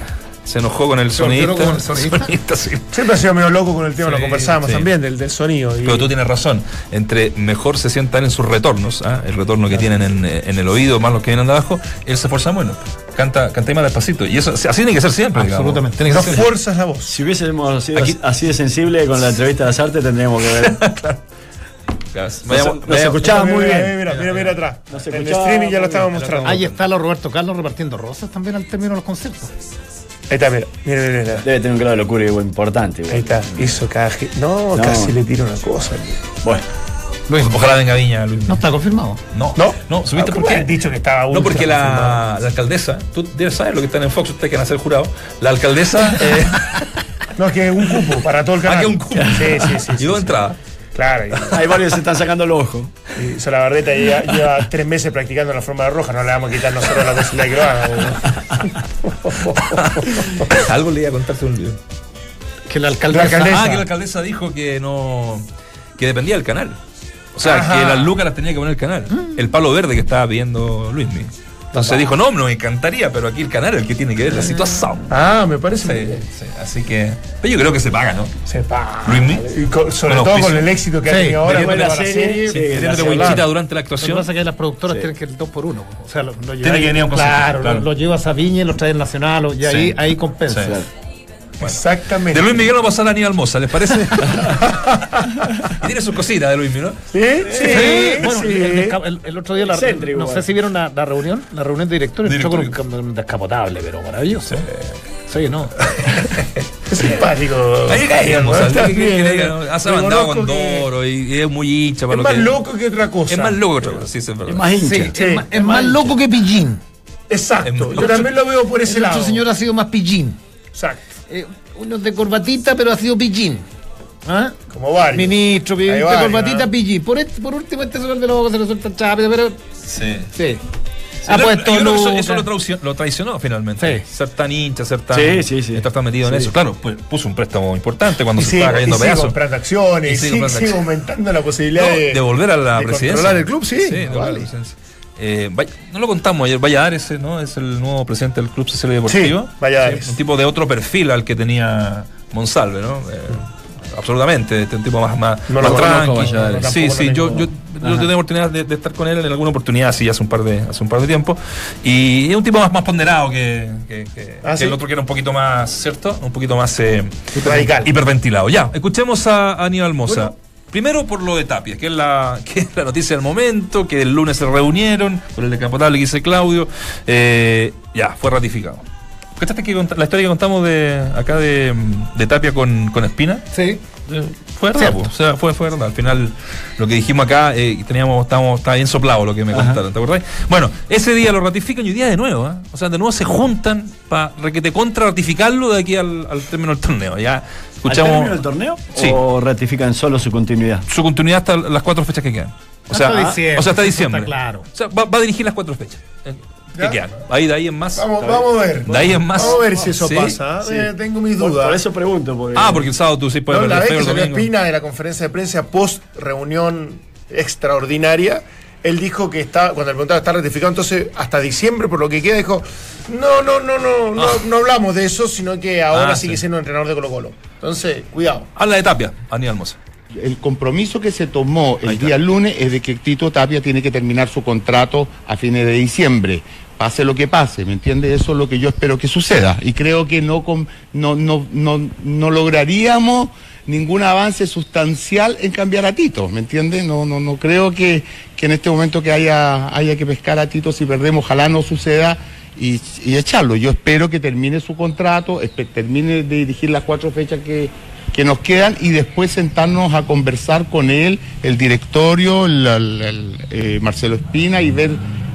se enojó con el ¿Se alteró sonidista. con el sonidista? Sonidista, sí. Siempre ha sido medio loco con el tema, Sí, lo conversábamos sí. también, del, del sonido. y- Pero tú tienes razón. Entre mejor se sientan en sus retornos, ¿ah? el retorno que tienen en, eh, en el oído, más los que vienen de abajo, él se esfuerza bueno. Canta, canta más despacito. Y eso así tiene que ser siempre. Absolutamente. Tiene que no ser- fuerzas la voz. Si hubiésemos sido Aquí- así, de sensible con la entrevista de las artes, tendríamos que ver. Claro. No se- Vayamos- no se vayamos- escuchaba muy bien. Mira, mira, mira atrás. El streaming ya lo estaba mostrando. Ahí está los Roberto Carlos repartiendo rosas también al término de los conciertos. Ahí está, mira, mira, mira. mira. Debe tener un grado de locura igual importante. güey. Ahí está, hizo cada No, No. casi le tiro una cosa. Bueno, Luis, Ojalá venga Viña, Luis. no está confirmado. No, No, no, ¿supiste Ah, por ¿cómo qué? has dicho que estaba No, porque la, alcaldesa, tú debes saber lo que están en Fox, ustedes que van a ser jurado. La alcaldesa. Eh, No, es que es un cupo para todo el canal. Ah, que un cupo. Sí, sí, sí. y sí, dos sí. entradas. Claro. y- hay varios que se están sacando los ojos. Y Solabarrieta lleva, lleva tres meses practicando la forma de roja, no le vamos a quitar nosotros la posibilidad que lo haga. Algo le iba a contar un video. Que la alcaldesa. La alcaldesa. Ah, que la alcaldesa dijo que no. que dependía del canal. O sea, Ajá. que las lucas las tenía que poner el canal. El palo verde que estaba pidiendo Luismi. Entonces dijo, no, me encantaría, pero aquí el canal es el que tiene que ver la situación. Ah, me parece Sí, bien. sí, así que. Pero yo creo que se paga, ¿no? Se paga. Y con- sobre Con todo auspicio. con el éxito que ha Sí, tenido ahora con la la serie, serie. winchita durante la Lo que actuación. pasa es que las productoras Sí. tienen que ir dos por uno. O sea, lo, lo llevan- Tiene que venir a un Claro, claro. Lo, lo llevas a Viña y lo traes al Nacional y ahí, Sí. ahí compensa. Sí. Exactamente. De Luis Miguel vamos a pasar a Aníbal Moza, ¿les parece? y tiene sus cositas de Luis Miguel, ¿no? Sí, sí, Sí, bueno, sí. El, el- el otro día la, Excéntrico, no sé si vieron la, la reunión, la reunión de directores, entró con un, Directorio. descapotable, pero maravilloso. Sí, no. Es simpático. Ahí caíamos. Ha mandado con Doro y, y es muy hincha para Es lo más que loco que otra cosa. Es más loco que otra cosa, sí, sí, es verdad. Es más hincha. Sí, Sí, es, ma- es más más loco que Pillín. Exacto. Yo más- también lo veo por ese El lado. otro señor ha sido más Pillín. Exacto. Eh, uno de corbatita, pero ha sido Pillín. ¿Ah? Como varios. Ministro, de varios, corbatita, ¿no? Pillín. Por, este- por último, este se vuelve loco, se el chape, pero. Sí. Sí. Ha Yo puesto creo que eso, eso lo, traicionó, lo traicionó finalmente. Sí. Ser tan hincha, ser tan. Sí, sí, sí. Estar tan metido en Sí. eso. Claro, pues, puso un préstamo importante cuando Y se sigue, estaba y cayendo sigue pedazos. comprando acciones, Y y sigue sigue, sigue aumentando la posibilidad No, de, de volver a la de presidencia. controlar el club, sí. de volver a la presidencia. Eh, no lo contamos ayer, Valladares, eh, ¿no? Es el nuevo presidente del Club Social y Deportivo. Sí, Valladares. un tipo de otro perfil al que tenía Monsalve, ¿no? Eh, absolutamente, este un tipo más, más, No más lo conozco, tranqui. Valladares. Sí, sí, yo, tengo. yo, yo tuve la oportunidad de, de estar con él en alguna oportunidad, sí, hace un par de, hace un par de tiempo. Y es un tipo más, más ponderado que, que- que- Ah, que ¿sí? el otro que era un poquito más, ¿cierto? Un poquito más eh, Radical. hiperventilado. Ya, escuchemos a Aníbal Moza. Primero por lo de Tapia, que es, la, que es la noticia del momento, que el lunes se reunieron por el decapotable que dice Claudio. eh, ya, fue ratificado. ¿Cachaste que la historia que contamos de acá de, de Tapia con, con Espina? Sí. Eh, fue verdad, o sea, fue, fue verdad. Al final, lo que dijimos acá, eh, teníamos, estábamos, estaba bien soplado lo que me contaron, ¿te acordás? Bueno, ese día lo ratifican y hoy día de nuevo, ¿ah? O sea, de nuevo se juntan para que te contra ratificarlo de aquí al, al término del torneo. Ya ¿Al escuchamos término del torneo? Sí. ¿O ratifican solo su continuidad? su continuidad hasta las cuatro fechas que quedan. O sea, Hasta diciembre, o sea, hasta diciembre. está claro. O sea, va, va a dirigir las cuatro fechas eh, que ¿Ya? quedan. Ahí de ahí en más. Vamos, vamos a ver. De ahí en más. Vamos a ver si eso Sí, pasa. sí. Eh, tengo mis dudas. por eso pregunto. Porque, Ah, porque el sábado tú sí puedes No, la perder vez que. Espina de la conferencia de prensa post reunión extraordinaria, él dijo que está, cuando le preguntaba está ratificado, entonces hasta diciembre, por lo que queda, dijo, no, no, no, no, no, no hablamos de eso, sino que ahora Ah, sigue sí. siendo entrenador de Colo Colo. Entonces, cuidado. Habla de Tapia, Aníbal Moza. El compromiso que se tomó el día lunes es de que Tito Tapia tiene que terminar su contrato a fines de diciembre. Pase lo que pase, ¿me entiende? Eso es lo que yo espero que suceda. Y creo que no, no, no, no, no lograríamos ningún avance sustancial en cambiar a Tito, ¿me entiende? No, no, no creo que, que en este momento que haya, haya que pescar a Tito, si perdemos, ojalá no suceda y, echarlo. Yo espero que termine su contrato, termine de dirigir las cuatro fechas que, que nos quedan y después sentarnos a conversar con él, el directorio, eh, Marcelo Espina y ver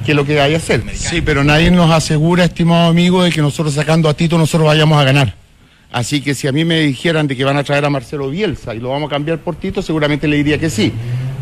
qué es lo que hay que hacer. Sí, pero nadie nos asegura, estimado amigo, de que nosotros sacando a Tito nosotros vayamos a ganar. Así que si a mí me dijeran de que van a traer a Marcelo Bielsa y lo vamos a cambiar por Tito, seguramente le diría que sí.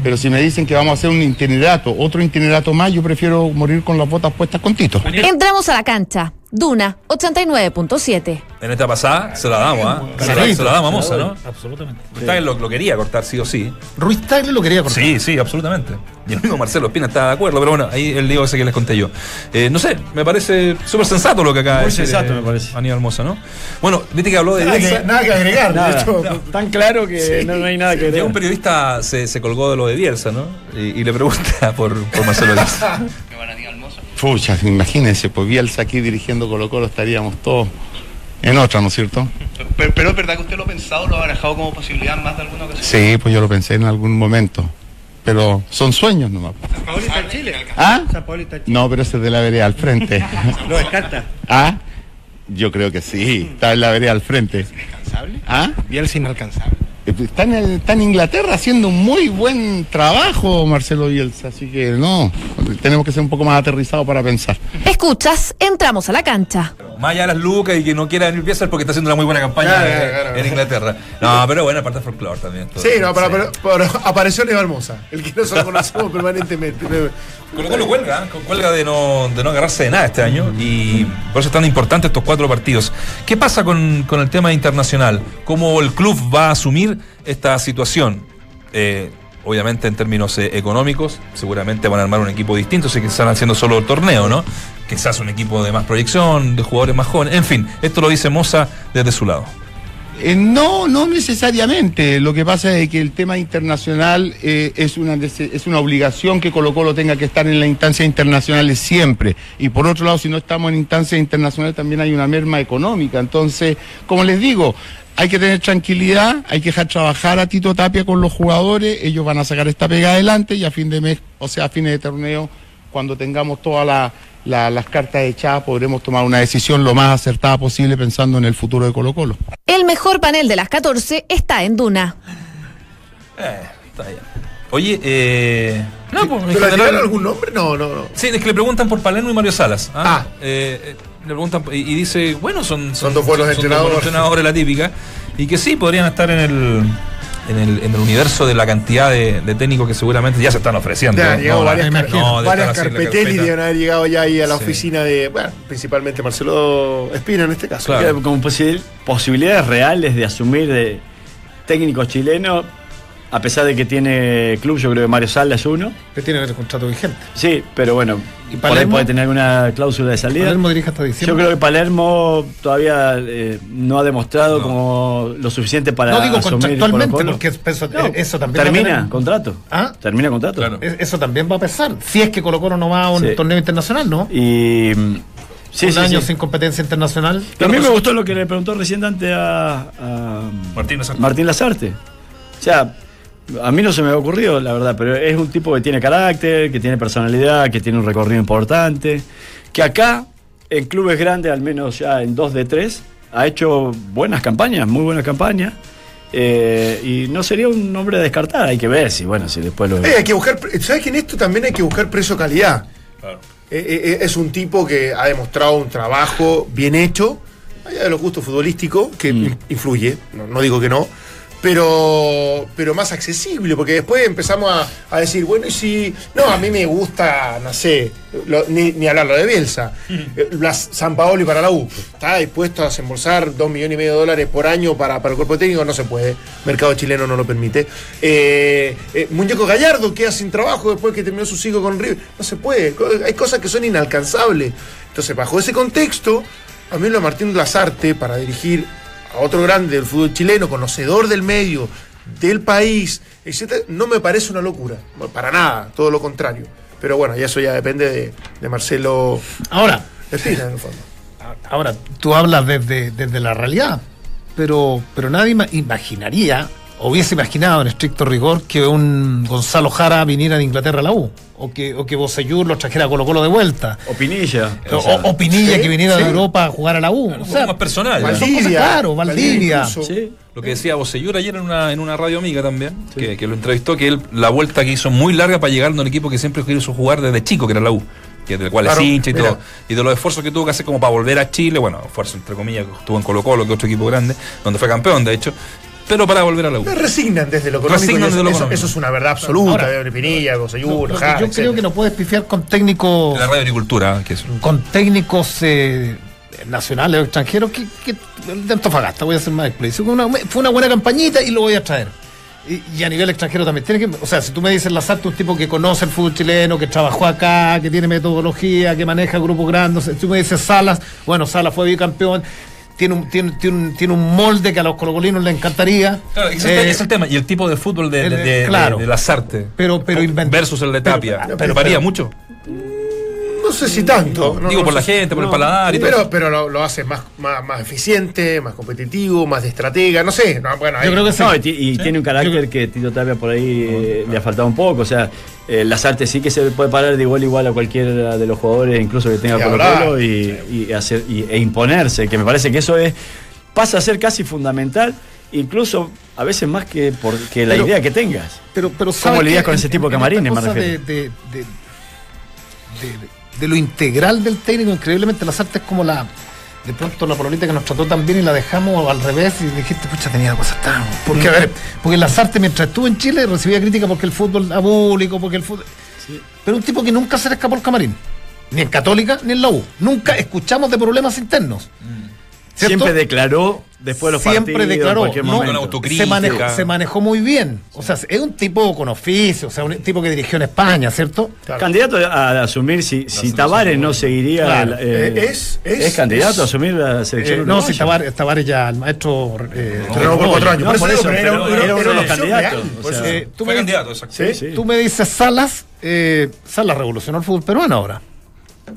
Pero si me dicen que vamos a hacer un itinerato, otro itinerato más, yo prefiero morir con las botas puestas con Tito. Entramos a la cancha. Duna 89.7. En esta pasada se la damos, ¿ah? Se, la- se la damos a Moza, ¿no? Absolutamente. Usted lo, lo quería cortar sí o sí. Ruiz Tagle lo quería cortar. Sí, sí, absolutamente. Y el mismo Marcelo Espina estaba de acuerdo, pero bueno, ahí el lío ese que les conté yo. Eh, no sé, me parece súper sensato lo que acaba de Muy decir, sensato, eh, me parece. Aníbal Moza, ¿no? Bueno, viste que habló de Nada Bielsa. que, nada que agregar. de Nada, hecho. tan claro que no, no hay nada que Ya ver. un periodista se, se colgó de lo de Bielsa, ¿no? Y, y le pregunta por, por Marcelo Bielsa. Pucha, imagínense, pues Bielsa aquí dirigiendo Colo Colo estaríamos todos en otra, ¿no es cierto? Pero, pero es verdad que usted lo ha pensado, lo ha barajado como posibilidad más de alguna ocasión. Sí, pues yo lo pensé en algún momento. Pero son sueños nomás. Paoli está en Chile. ¿Ah? San Paoli está en Chile. No, pero ese es de la vereda al frente. Lo descarta. ¿Ah? Yo creo que sí, está en la vereda al frente. ¿Inalcanzable? ¿Ah? Bielsa inalcanzable. Está en, Inglaterra haciendo un muy buen trabajo Marcelo Bielsa, así que no, tenemos que ser un poco más aterrizados para pensar. Escuchas, entramos a la cancha. Más allá de las lucas y que no quiera venir Bielsa es porque está haciendo una muy buena campaña Claro, en, claro, claro. en Inglaterra. No, pero bueno, aparte de folclore también. todo. Sí, no, pero, pero- pero apareció Neva Hermosa, el que nosotros conocemos permanentemente. Colo Colo cuelga, ¿eh? cuelga de no, de no agarrarse de nada este año y por eso es tan importante estos cuatro partidos. ¿Qué pasa con, con el tema internacional? ¿Cómo el club va a asumir esta situación? Eh, obviamente en términos eh, económicos, seguramente van a armar un equipo distinto, si que están haciendo solo el torneo, ¿no? Quizás un equipo de más proyección, de jugadores más jóvenes, en fin, esto lo dice Moza desde su lado. Eh, no, no necesariamente. Lo que pasa es que el tema internacional eh, es, una, es una obligación que Colo Colo tenga que estar en las instancias internacionales siempre. Y por otro lado, si no estamos en instancias internacionales, también hay una merma económica. Entonces, como les digo, hay que tener tranquilidad, hay que dejar trabajar a Tito Tapia con los jugadores, ellos van a sacar esta pega adelante y a fin de mes, o sea, a fines de torneo, cuando tengamos todas la- la- las cartas echadas, podremos tomar una decisión lo más acertada posible pensando en el futuro de Colo Colo. El mejor panel de las 14 está en Duna. Eh, está bien. Oye, eh, no, pues, en ¿Pero general- algún nombre? No, no, no. Sí, es que le preguntan por Palermo y Mario Salas. ¿ah? Ah. Eh, eh, le preguntan y, y dice, bueno, son, Son dos buenos dos entrenadores. entrenadores, la típica. Y que sí, podrían estar en el en el, en el universo de la cantidad de, de técnicos que seguramente ya se están ofreciendo. Ya han llegado No, varias, no, car- no, de varias carpetelli deben haber llegado ya ahí a la Sí. oficina de, bueno, principalmente Marcelo Espina en este caso. Claro. Como posi- posibilidades reales de asumir de técnico chileno, a pesar de que tiene club, yo creo que Mario Sala es uno. Que tiene el contrato vigente. Sí, pero bueno, ¿Y por ahí Palermo? puede tener alguna cláusula de salida. Palermo dirige hasta Yo diciembre. creo que Palermo todavía eh, no ha demostrado No. como lo suficiente para no digo asumir contractualmente, porque eso, No, eso también va a termina tener- contrato. ¿Ah? Termina contrato. Claro. Es- Eso también va a pesar. Si es que Colo Colo no va a un Sí. torneo internacional, ¿no? Y mm, sí, un sí, año sí. sin competencia internacional. A mí me gustó lo que le preguntó recién antes a, a Martín Lazarte. Martín Lazarte. O sea, a mí no se me ha ocurrido, la verdad, pero es un tipo que tiene carácter, que tiene personalidad, que tiene un recorrido importante, que acá, en clubes grandes, al menos ya en dos de tres, ha hecho buenas campañas, muy buenas campañas. eh, y no sería un nombre a descartar, hay que ver si, bueno, si después lo. Eh, hay que buscar, ¿sabes que en esto también hay que buscar precio-calidad? Claro. Eh, eh, es un tipo que ha demostrado un trabajo bien hecho, allá de los gustos futbolísticos, que Mm. in- influye, no, no digo que no, pero, pero más accesible, porque después empezamos a, a decir, bueno, y si, no, a mí me gusta, no sé, lo- ni, ni hablarlo de Bielsa, las San Paoli para la U, ¿está dispuesto a desembolsar dos millones y medio de dólares por año para, para el cuerpo técnico? No se puede, mercado chileno no lo permite. Eh, eh, Muñeco Gallardo queda sin trabajo después que terminó su ciclo con River, no se puede, hay cosas que son inalcanzables. Entonces, bajo ese contexto, a mí lo de Martín Lazarte para dirigir a otro grande del fútbol chileno, conocedor del medio, del país, etcétera, no me parece una locura. Bueno, Para nada, todo lo contrario. Pero bueno, y eso ya depende de, de Marcelo Ahora, Espina, en el fondo. ahora, tú hablas desde, desde la realidad, pero, pero nadie ima- imaginaría, hubiese imaginado en estricto rigor, que un Gonzalo Jara viniera de Inglaterra a la U, o que, o que Bosellur lo trajera a Colo Colo de vuelta, O Pinilla. o, o sea, o Pinilla sí, que viniera sí. de Europa a jugar a la U. O sea, más personal. son ya. cosas, claro, Valdivia. sí. Lo que decía Bosellur ayer en una, en una radio amiga también, que, que lo entrevistó, que él, la vuelta que hizo muy larga para llegar a un equipo que siempre quiso jugar desde chico, que era la U, que del cual Claro, es hincha y mira. todo. Y de los esfuerzos que tuvo que hacer como para volver a Chile, bueno, esfuerzo entre comillas, que estuvo en Colo Colo, que es otro equipo grande, donde fue campeón, de hecho, pero para volver a la U. Me resignan desde lo económico. Resignan y eso, desde lo eso- económico. eso es una verdad absoluta. Ahora, Pinilla, Jara, yo creo que no puedes pifiar con técnicos De la radio agricultura, que es con técnicos eh, nacionales o extranjeros que, que de Antofagasta, voy a ser más explícito. Fue una, fue una buena campañita y lo voy a traer. Y, y a nivel extranjero también. Tiene que, o sea, si tú me dices Lazarte, un tipo que conoce el fútbol chileno, que trabajó acá, que tiene metodología, que maneja grupos grandes. Si tú me dices Salas, bueno, Salas fue bicampeón. Tiene un, tiene, tiene un, tiene un molde que a los colocolinos les encantaría. Claro, ese Eh, es el- tema. Y el tipo de fútbol de, de, de- claro. de Lazarte. Pero- pero invent- versus el de Tapia. pero- Pero, pero- varía mucho. No sé si tanto. no- Digo, no por la gente, por el paladar y todo pero, eso. pero lo, lo hace más, más, más eficiente, más competitivo, más de estratega, no sé. no, bueno, Yo creo que sí. No, y, ti- y tiene un carácter que Tito Tapia por ahí eh, le ha faltado un poco. O sea, eh, Lazarte sí que se puede parar de igual a igual a cualquiera de los jugadores, incluso que tenga Colo y, y hacer, y- e imponerse, que me parece que eso es pasa a ser casi fundamental, incluso a veces más que porque la Pero- idea que tengas. Pero, pero ¿Cómo ¿sabes lidias con ese tipo de camarines, me cosa refiero? De, de- de- de- lo integral del técnico, increíblemente las artes es como la. De pronto la pololita que nos trató tan bien y la dejamos al revés y dijiste, pucha, tenía cosas tan. Porque, a ver, porque las artes mientras estuvo en Chile recibía crítica porque el fútbol era público, porque el fútbol. Pero un tipo que nunca se le escapó el camarín. Ni en Católica ni en la U. Nunca escuchamos de problemas internos. ¿Cierto? Siempre declaró después de los siempre partidos, en declaró, cualquier no, se, manejó, se manejó muy bien. O sea, es un tipo con oficio, o sea, un tipo que dirigió en España, ¿cierto? Candidato a, asumir si, si Tavares no seguiría. Claro. eh, Eh, es- es- candidato es- a asumir la selección. Eh, no, si Tavares, Tavares ya, el maestro. Eh, Renovó por cuatro años. No, Por por eso, eso, pero era, era- era uno de los candidatos, real. o Por sea, eso- eh, tú, Fue me, candidato, exacto. ¿sí? Sí. tú me dices Salas, eh, Salas revolucionó el fútbol peruano ahora.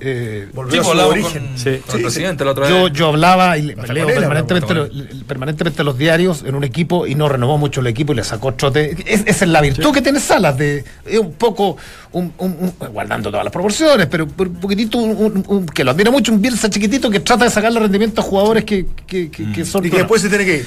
Eh, Volvió Sí, a su origen. con, Sí. con el presidente la otra yo, vez. yo hablaba y le- leo permanentemente, hablamos, lo- permanentemente los diarios en un equipo y no renovó mucho el equipo y le sacó trote. Es, esa es la virtud que tiene Salas, de, es un poco, un, un- un- guardando todas las proporciones, pero un poquitito, un- un- un- que lo admira mucho, un Bielsa chiquitito que trata de sacarle rendimiento a jugadores que, que- que- que son... Y que después se tiene que ir.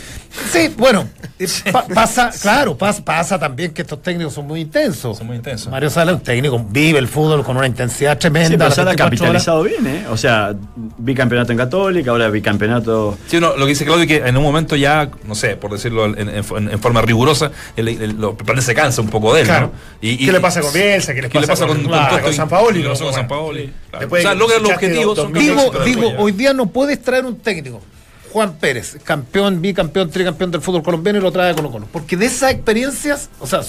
Sí, bueno, pa- pasa, claro, pasa, pasa también que estos técnicos son muy intensos. Son muy intensos. Mario Sala es un técnico, vive el fútbol con una intensidad tremenda. Sí, pero las Sala ha 24 horas. capitalizado bien, ¿eh? O sea, bicampeonato en Católica, ahora bicampeonato. Sí, no, lo que dice Claudio es que en un momento ya, no sé, por decirlo en, en- en- en forma rigurosa, el, el- se cansa un poco de él, Claro. ¿no? Y, ¿Qué le pasa con Bielsa? ¿Qué le ¿Qué le pasa con, con- con, claro, con esto? San Paoli? ¿Qué le pasó con. San Paoli? Claro. O sea, logran los objetivos, dos- son dos Digo, hoy día no puedes traer un técnico. Juan Pérez, campeón, bicampeón, tricampeón del fútbol colombiano y lo trae a Colo Colo. Porque de esas experiencias, o sea,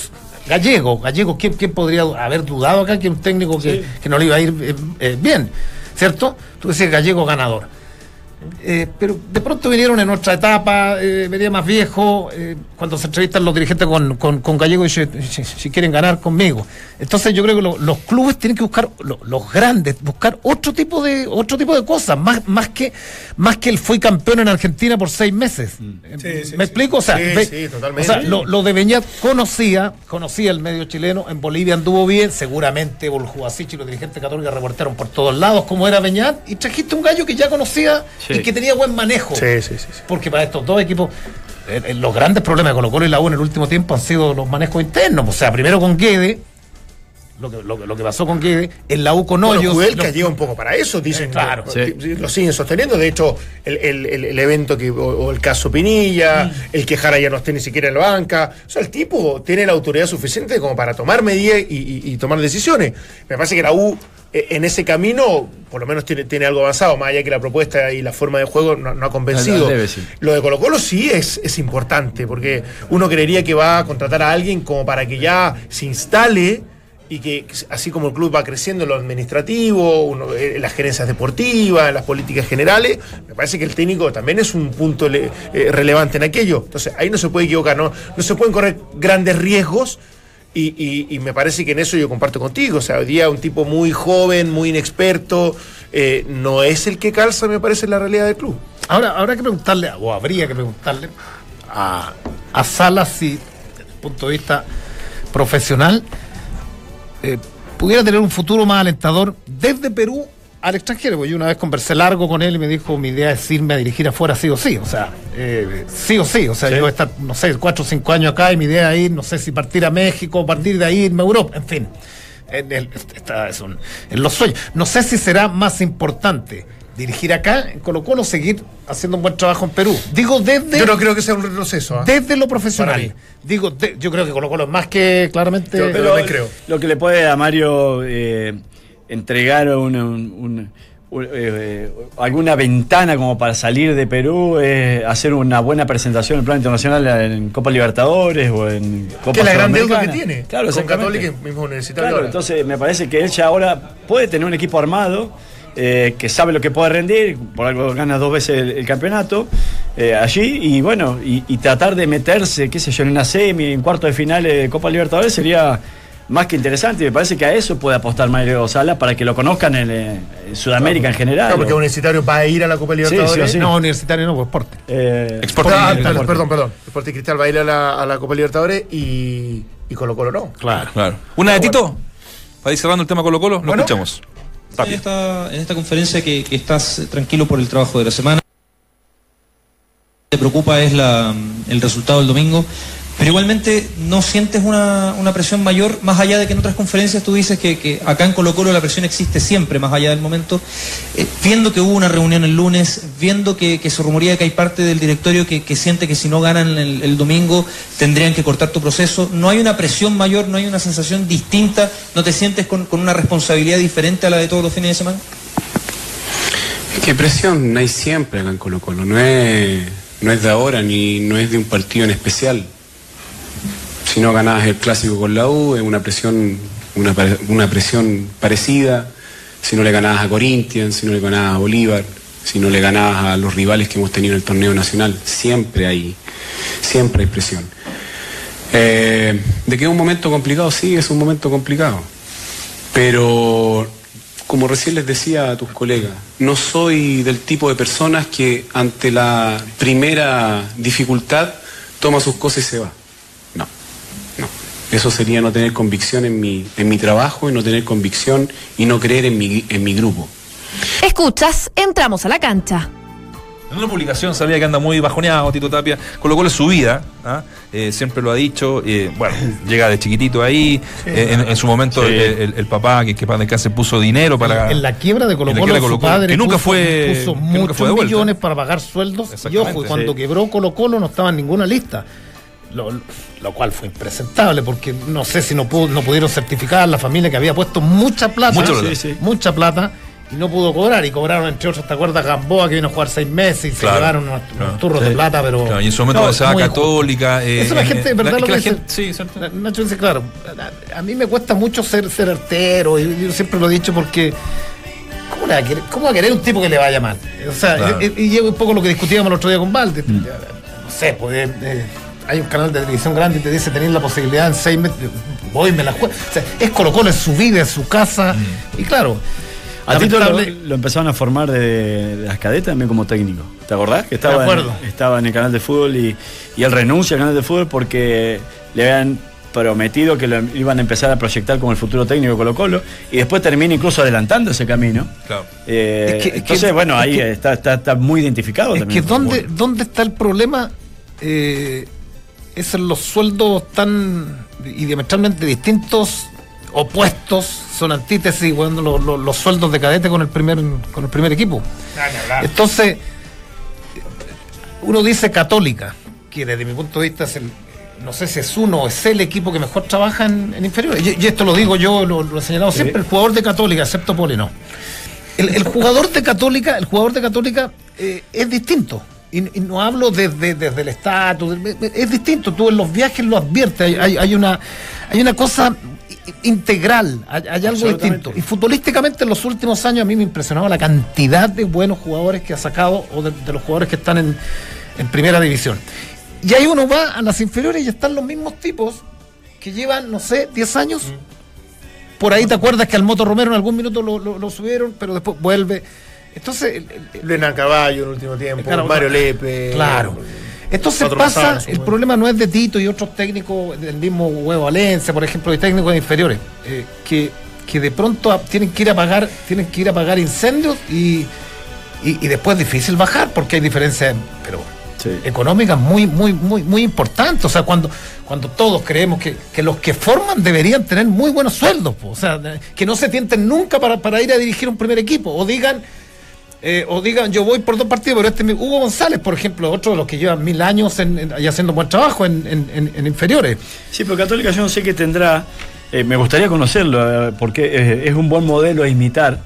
Gallego, Gallego, ¿quién, quién podría haber dudado acá que un técnico que, que no le iba a ir eh, eh, bien? ¿Cierto? Tú decías Gallego ganador. Eh, pero de pronto vinieron en otra etapa, eh, venía más viejo, eh, cuando se entrevistan los dirigentes con, con, con Gallego, dice, si, si quieren ganar conmigo. Entonces yo creo que lo- los clubes tienen que buscar, lo- los grandes, buscar otro tipo de otro tipo de cosas, más, más, que, más que él fue campeón en Argentina por seis meses. Eh, Sí, sí, ¿Me sí. explico? O sea, Sí, ve- o sea, lo, lo de Beñat conocía, conocía el medio chileno, en Bolivia anduvo bien, seguramente Boljubasic y los dirigentes católicos reportaron por todos lados cómo era Beñat, y trajiste un gallo que ya conocía Sí. y que tenía buen manejo. Sí, sí, sí. sí. Porque para estos dos equipos, eh, eh, los grandes problemas de Colo Colo y la U en el último tiempo han sido los manejos internos. O sea, primero con Guede, lo que, lo, que- lo que pasó con Guede, en la U con Bueno, Hoyos. Kudelka lo- llega un poco para eso, dicen. Eh, claro, que- sí. que Lo siguen sosteniendo. De hecho, el, el- el- el evento que, o, o el caso Pinilla, el que Jara ya no esté ni siquiera en la banca. O sea, el tipo tiene la autoridad suficiente como para tomar medidas y, y- y tomar decisiones. Me parece que la U, eh, en ese camino, por lo menos tiene, tiene algo avanzado, más allá que la propuesta y la forma de juego no, no ha convencido. Debe, sí. Lo de Colo Colo sí es, es importante, porque uno creería que va a contratar a alguien como para que ya se instale y que así como el club va creciendo en lo administrativo, las gerencias deportivas, las políticas generales, me parece que el técnico también es un punto eh, relevante en aquello. Entonces ahí no se puede equivocar, no, no se pueden correr grandes riesgos. Y, y- y me parece que en eso yo comparto contigo. O sea, hoy día un tipo muy joven, muy inexperto, eh, no es el que calza, me parece, en la realidad del club. Ahora, habrá que preguntarle, o habría que preguntarle a, a Salas si, desde el punto de vista profesional, eh, pudiera tener un futuro más alentador desde Perú al extranjero. Porque yo una vez conversé largo con él y me dijo, mi idea es irme a dirigir afuera sí o sí. O sea, eh, sí o sí. O sea, Sí. yo voy a estar, no sé, cuatro o cinco años acá y mi idea es ir, no sé si partir a México, partir de ahí, irme a Europa, en fin. En, el- esta es un- en los sueños. No sé si será más importante dirigir acá en Colo Colo seguir haciendo un buen trabajo en Perú. Digo desde... Yo no creo que sea un retroceso. ¿ah? Desde lo profesional. Digo, de- yo creo que Colo Colo es más que claramente. Yo- Pero me creo. lo que le puede a Mario eh, entregar un- un- un- eh, eh, alguna ventana como para salir de Perú, es hacer una buena presentación en el plan internacional en Copa Libertadores o en Copa que es la gran deuda que tiene. Claro, con. Católica mismo universitario. Claro, ahora. entonces me parece que él ya ahora puede tener un equipo armado, eh, que sabe lo que puede rendir, por algo gana dos veces el, el campeonato eh, allí, y bueno, y, y tratar de meterse, qué sé yo, en una semi, en cuarto de final de Copa Libertadores sería más que interesante. y Me parece que a eso puede apostar Mario Sala para que lo conozcan en, eh, en Sudamérica en general. Claro, porque o- Universitario va a ir a la Copa Libertadores. sí o sí. No, universitario no, pues deporte. eh, Exporte. Ah, perdón, perdón. Deporte Cristal va a ir a la, a la Copa Libertadores y, y Colo Colo no. Claro. Claro. Una de Tito, para ir cerrando el tema Colo Colo, lo Bueno. escuchamos. En esta, en esta conferencia que, estás tranquilo por el trabajo de la semana. Te preocupa es la, el resultado del domingo, pero igualmente no sientes una, presión mayor, más allá de que en otras conferencias tú dices que, acá en Colo Colo la presión existe siempre, más allá del momento. Eh, viendo que hubo una reunión el lunes, viendo que, se rumorea que hay parte del directorio que, siente que si no ganan el, domingo tendrían que cortar tu proceso, ¿no hay una presión mayor, no hay una sensación distinta, no te sientes con, una responsabilidad diferente a la de todos los fines de semana? ¿Qué presión hay siempre acá en Colo Colo? Es, no es de ahora ni no es de un partido en especial. Si no ganabas el clásico con la U, es una presión, una, presión parecida. Si no le ganabas a Corinthians, si no le ganabas a Bolívar, si no le ganabas a los rivales que hemos tenido en el torneo nacional, siempre hay, siempre hay presión. Eh, de que es un momento complicado, sí, es un momento complicado. Pero, como recién les decía a tus colegas, no soy del tipo de personas que ante la primera dificultad toma sus cosas y se va. Eso sería no tener convicción en mi, en mi trabajo y no tener convicción y no creer en mi, en mi grupo. Escuchas, entramos a la cancha. En una publicación sabía que anda muy bajoneado Tito Tapia, con lo cual es su vida, ¿ah? Eh, siempre lo ha dicho, eh, bueno, llega de chiquitito ahí, eh, en, en su momento Sí. el, el- el papá que, que para de se puso dinero para... en la quiebra de Colo Colo, su padre que nunca puso, fue- puso que nunca muchos fue millones para pagar sueldos. Y ojo, y cuando Sí. quebró Colo Colo no estaba en ninguna lista. Lo, lo cual fue impresentable porque no sé si no, pudo- no pudieron certificar la familia que había puesto mucha plata, Mucha plata. Sí, sí. mucha plata y no pudo cobrar y cobraron entre otros, ¿te acuerdas? Gamboa que vino a jugar seis meses y Claro. se llevaron unos, unos Claro. turros de plata, pero Claro, y en su momento No, muy católica. eh, Eso la eh, gente, ¿verdad? lo que dice? gente- sí, ¿cierto? Na- Nacho dice, claro, a, a mí me cuesta mucho ser, ser artero, y yo siempre lo he dicho porque. ¿Cómo, le va a querer, ¿Cómo va a querer un tipo que le vaya mal? O sea, Claro. y, y un poco lo que discutíamos el otro día con Valde. No sé, pues. eh, eh, hay un canal de televisión grande y te dice tenéis la posibilidad en seis meses. Voy, me la juego. O sea, es Colo Colo, es su vida, es su casa. Y claro. A Tito lo, lo empezaron a formar de, de las cadetas también como técnico. ¿Te acordás? Que estaba. En, estaba en el canal de fútbol y, y él renuncia al canal de fútbol porque le habían prometido que lo iban a empezar a proyectar como el futuro técnico de Colo Colo y después termina incluso adelantando ese camino. Claro. Eh, Es que- es que- entonces, bueno, es ahí que- está, está, está muy identificado Es también. que ¿dónde, ¿dónde está el problema? Eh, es los sueldos tan y diametralmente distintos, opuestos, son antítesis, bueno, los, los- los sueldos de cadete con el primer con el primer equipo. Entonces, uno dice católica, que desde mi punto de vista es el, no sé si es uno o es el equipo que mejor trabaja en, en inferiores. Y, y esto lo digo yo, lo, lo he señalado siempre, el jugador de católica, excepto Poli, no. El, el jugador de Católica, el jugador de Católica eh, es distinto. Y, y no hablo desde, desde el estatus, es distinto. Tú en los viajes lo adviertes. Hay, hay- hay una, hay una cosa integral, hay, hay algo distinto. Y futbolísticamente en los últimos años a mí me impresionaba la cantidad de buenos jugadores que ha sacado o de, de los jugadores que están en, en primera división. Y ahí uno va a las inferiores y están los mismos tipos que llevan, no sé, 10 años. Por ahí te acuerdas que al Moto Romero en algún minuto lo, lo- lo subieron, pero después vuelve. Entonces, Lena Caballo en el último tiempo, Claro, Mario. Lepe. Claro. Entonces pasa, el bueno. problema no es de Tito y otros técnicos del mismo Huevo Valencia, por ejemplo, y técnicos inferiores, eh, que, que de pronto tienen que ir a pagar, tienen que ir a pagar incendios y, y, y después es difícil bajar porque hay diferencias, pero Sí. económicas muy, muy, muy, muy importantes. O sea, cuando, cuando todos creemos que, que los que forman deberían tener muy buenos sueldos, po. o sea, que no se tienten nunca para, para ir a dirigir un primer equipo, o digan, eh, o digan, yo voy por dos partidos, pero este Hugo González, por ejemplo, otro de los que llevan mil años en- en- y haciendo buen trabajo en, en- en- en inferiores. Sí, pero Católica yo no sé qué tendrá. eh, me gustaría conocerlo, eh, porque es un buen modelo a imitar.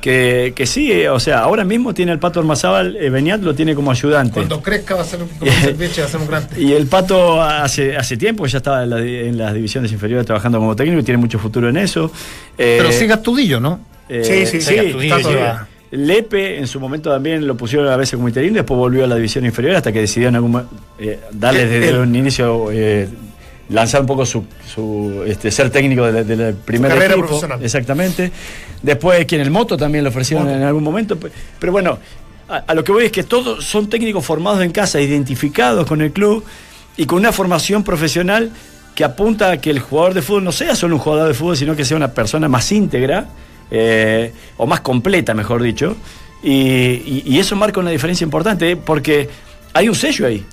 Que, que sí, eh, o sea, ahora mismo tiene el Pato Armazábal, eh, Beñat lo tiene como ayudante. Cuando crezca va a ser un, como va a ser un grande. Y el Pato hace, hace tiempo ya estaba en, la- en las divisiones inferiores trabajando como técnico y tiene mucho futuro en eso. Eh, Pero sigue Astudillo, ¿no? eh, Sí, sí, sí, Astudillo, está sí. Lepe en su momento también lo pusieron a veces como interino, después volvió a la división inferior hasta que decidió en algún eh, darle Él- desde él. un inicio eh, lanzar un poco su, su, este, ser técnico del de, primer carrera equipo. profesional. Exactamente. Después quien el moto también lo ofrecieron Moto. en algún momento. pe- Pero bueno, a, a lo que voy es que todos son técnicos formados en casa, identificados con el club y con una formación profesional que apunta a que el jugador de fútbol no sea solo un jugador de fútbol, sino que sea una persona más íntegra eh, o más completa, mejor dicho. Y, y- y eso marca una diferencia importante, ¿eh? porque hay un sello ahí.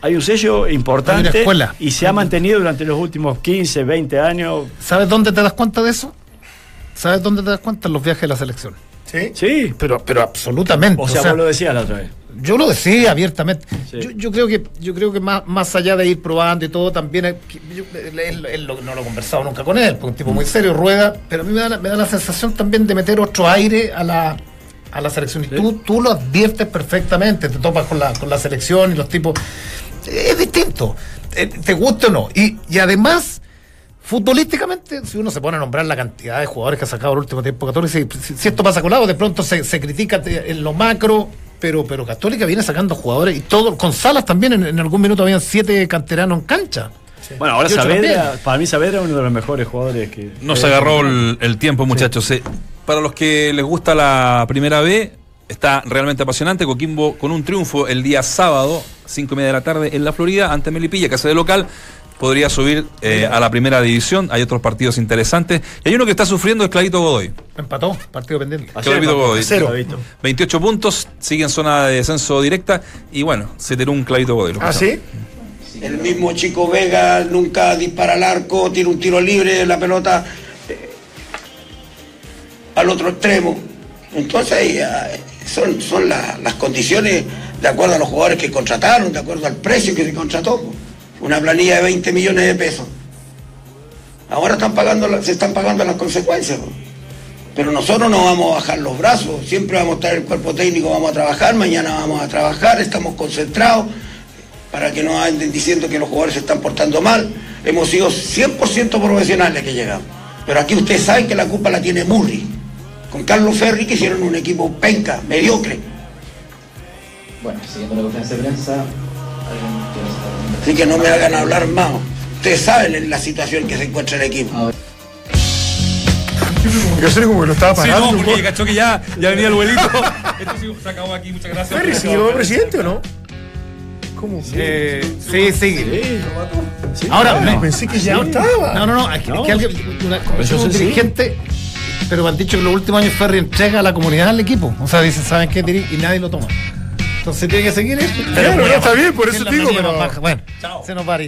Hay un sello importante y se ha mantenido durante los últimos 15, 20 años. ¿Sabes dónde te das cuenta de eso? ¿Sabes dónde te das cuenta? En los viajes de la selección. ¿Sí? Sí, Pero, pero absolutamente. o sea, vos lo decías la otra vez. Yo lo decía abiertamente. Sí. Yo, yo creo que yo creo que más, más allá de ir probando y todo, también yo- él- no lo he conversado nunca con él, porque es un tipo muy serio, rueda, pero a mí me da, me da la sensación también de meter otro aire a la, a la selección. Y tú, tú lo adviertes perfectamente, te topas con la, con la selección y los tipos. Es distinto, eh, te guste o no. Y, y además, futbolísticamente, si uno se pone a nombrar la cantidad de jugadores que ha sacado el último tiempo Católica, si, si- si esto pasa colado, de pronto se, se critica en lo macro, pero, pero Católica viene sacando jugadores y todo, con Salas también en, en algún minuto habían siete canteranos en cancha. Bueno, ahora Saavedra, para mí Saavedra es uno de los mejores jugadores que... Nos eh, agarró el, el tiempo, muchachos. Eh, Para los que les gusta la primera B, está realmente apasionante. Coquimbo con un triunfo el día sábado, cinco y media de la tarde, en la Florida, ante Melipilla, que hace de local. Podría subir eh, a la primera división. Hay otros partidos interesantes. Y hay uno que está sufriendo, es Clarito Godoy. Empató, partido pendiente. Clarito Godoy. Cero. 28 puntos, sigue en zona de descenso directa. Y bueno, se tiró un Clarito Godoy. ¿Ah, sí? El mismo Chico Vega nunca dispara al arco, tira un tiro libre, la pelota eh, al otro extremo. Entonces eh, son, son la- las condiciones de acuerdo a los jugadores que contrataron, de acuerdo al precio que se contrató. Una planilla de 20 millones de pesos. Ahora están pagando, se están pagando las consecuencias. po. Pero nosotros no vamos a bajar los brazos, siempre vamos a estar el cuerpo técnico, vamos a trabajar, mañana vamos a trabajar, estamos concentrados para que no anden diciendo que los jugadores se están portando mal. Hemos sido 100% profesionales que llegamos. Pero aquí ustedes saben que la culpa la tiene Murri. Con Carlos Ferri que hicieron un equipo penca, mediocre. Bueno, siguiendo la conferencia de prensa, Así que no me hagan hablar más. Ustedes saben en la situación que se encuentra el equipo. Yo sé como que lo estaba Sí, pagando. no, porque cachó que ya, ya venía el vuelito. Esto sí, se acabó aquí, muchas gracias. Ferry se llevó presidente o no? ¿Cómo? Eh, sí, sí. Ahora, Ah, me- pensé que ya Sí. estaba. No, no, no. Es que, es que alguien, una conversación Eso con un sí. dirigente, pero me han dicho que los últimos años Ferry entrega a la comunidad al equipo. O sea, dicen, ¿saben qué? Y nadie lo toma. Entonces tiene que seguir esto. Claro, no, está bien, por Es eso la digo, pero-. Bueno, se nos va a.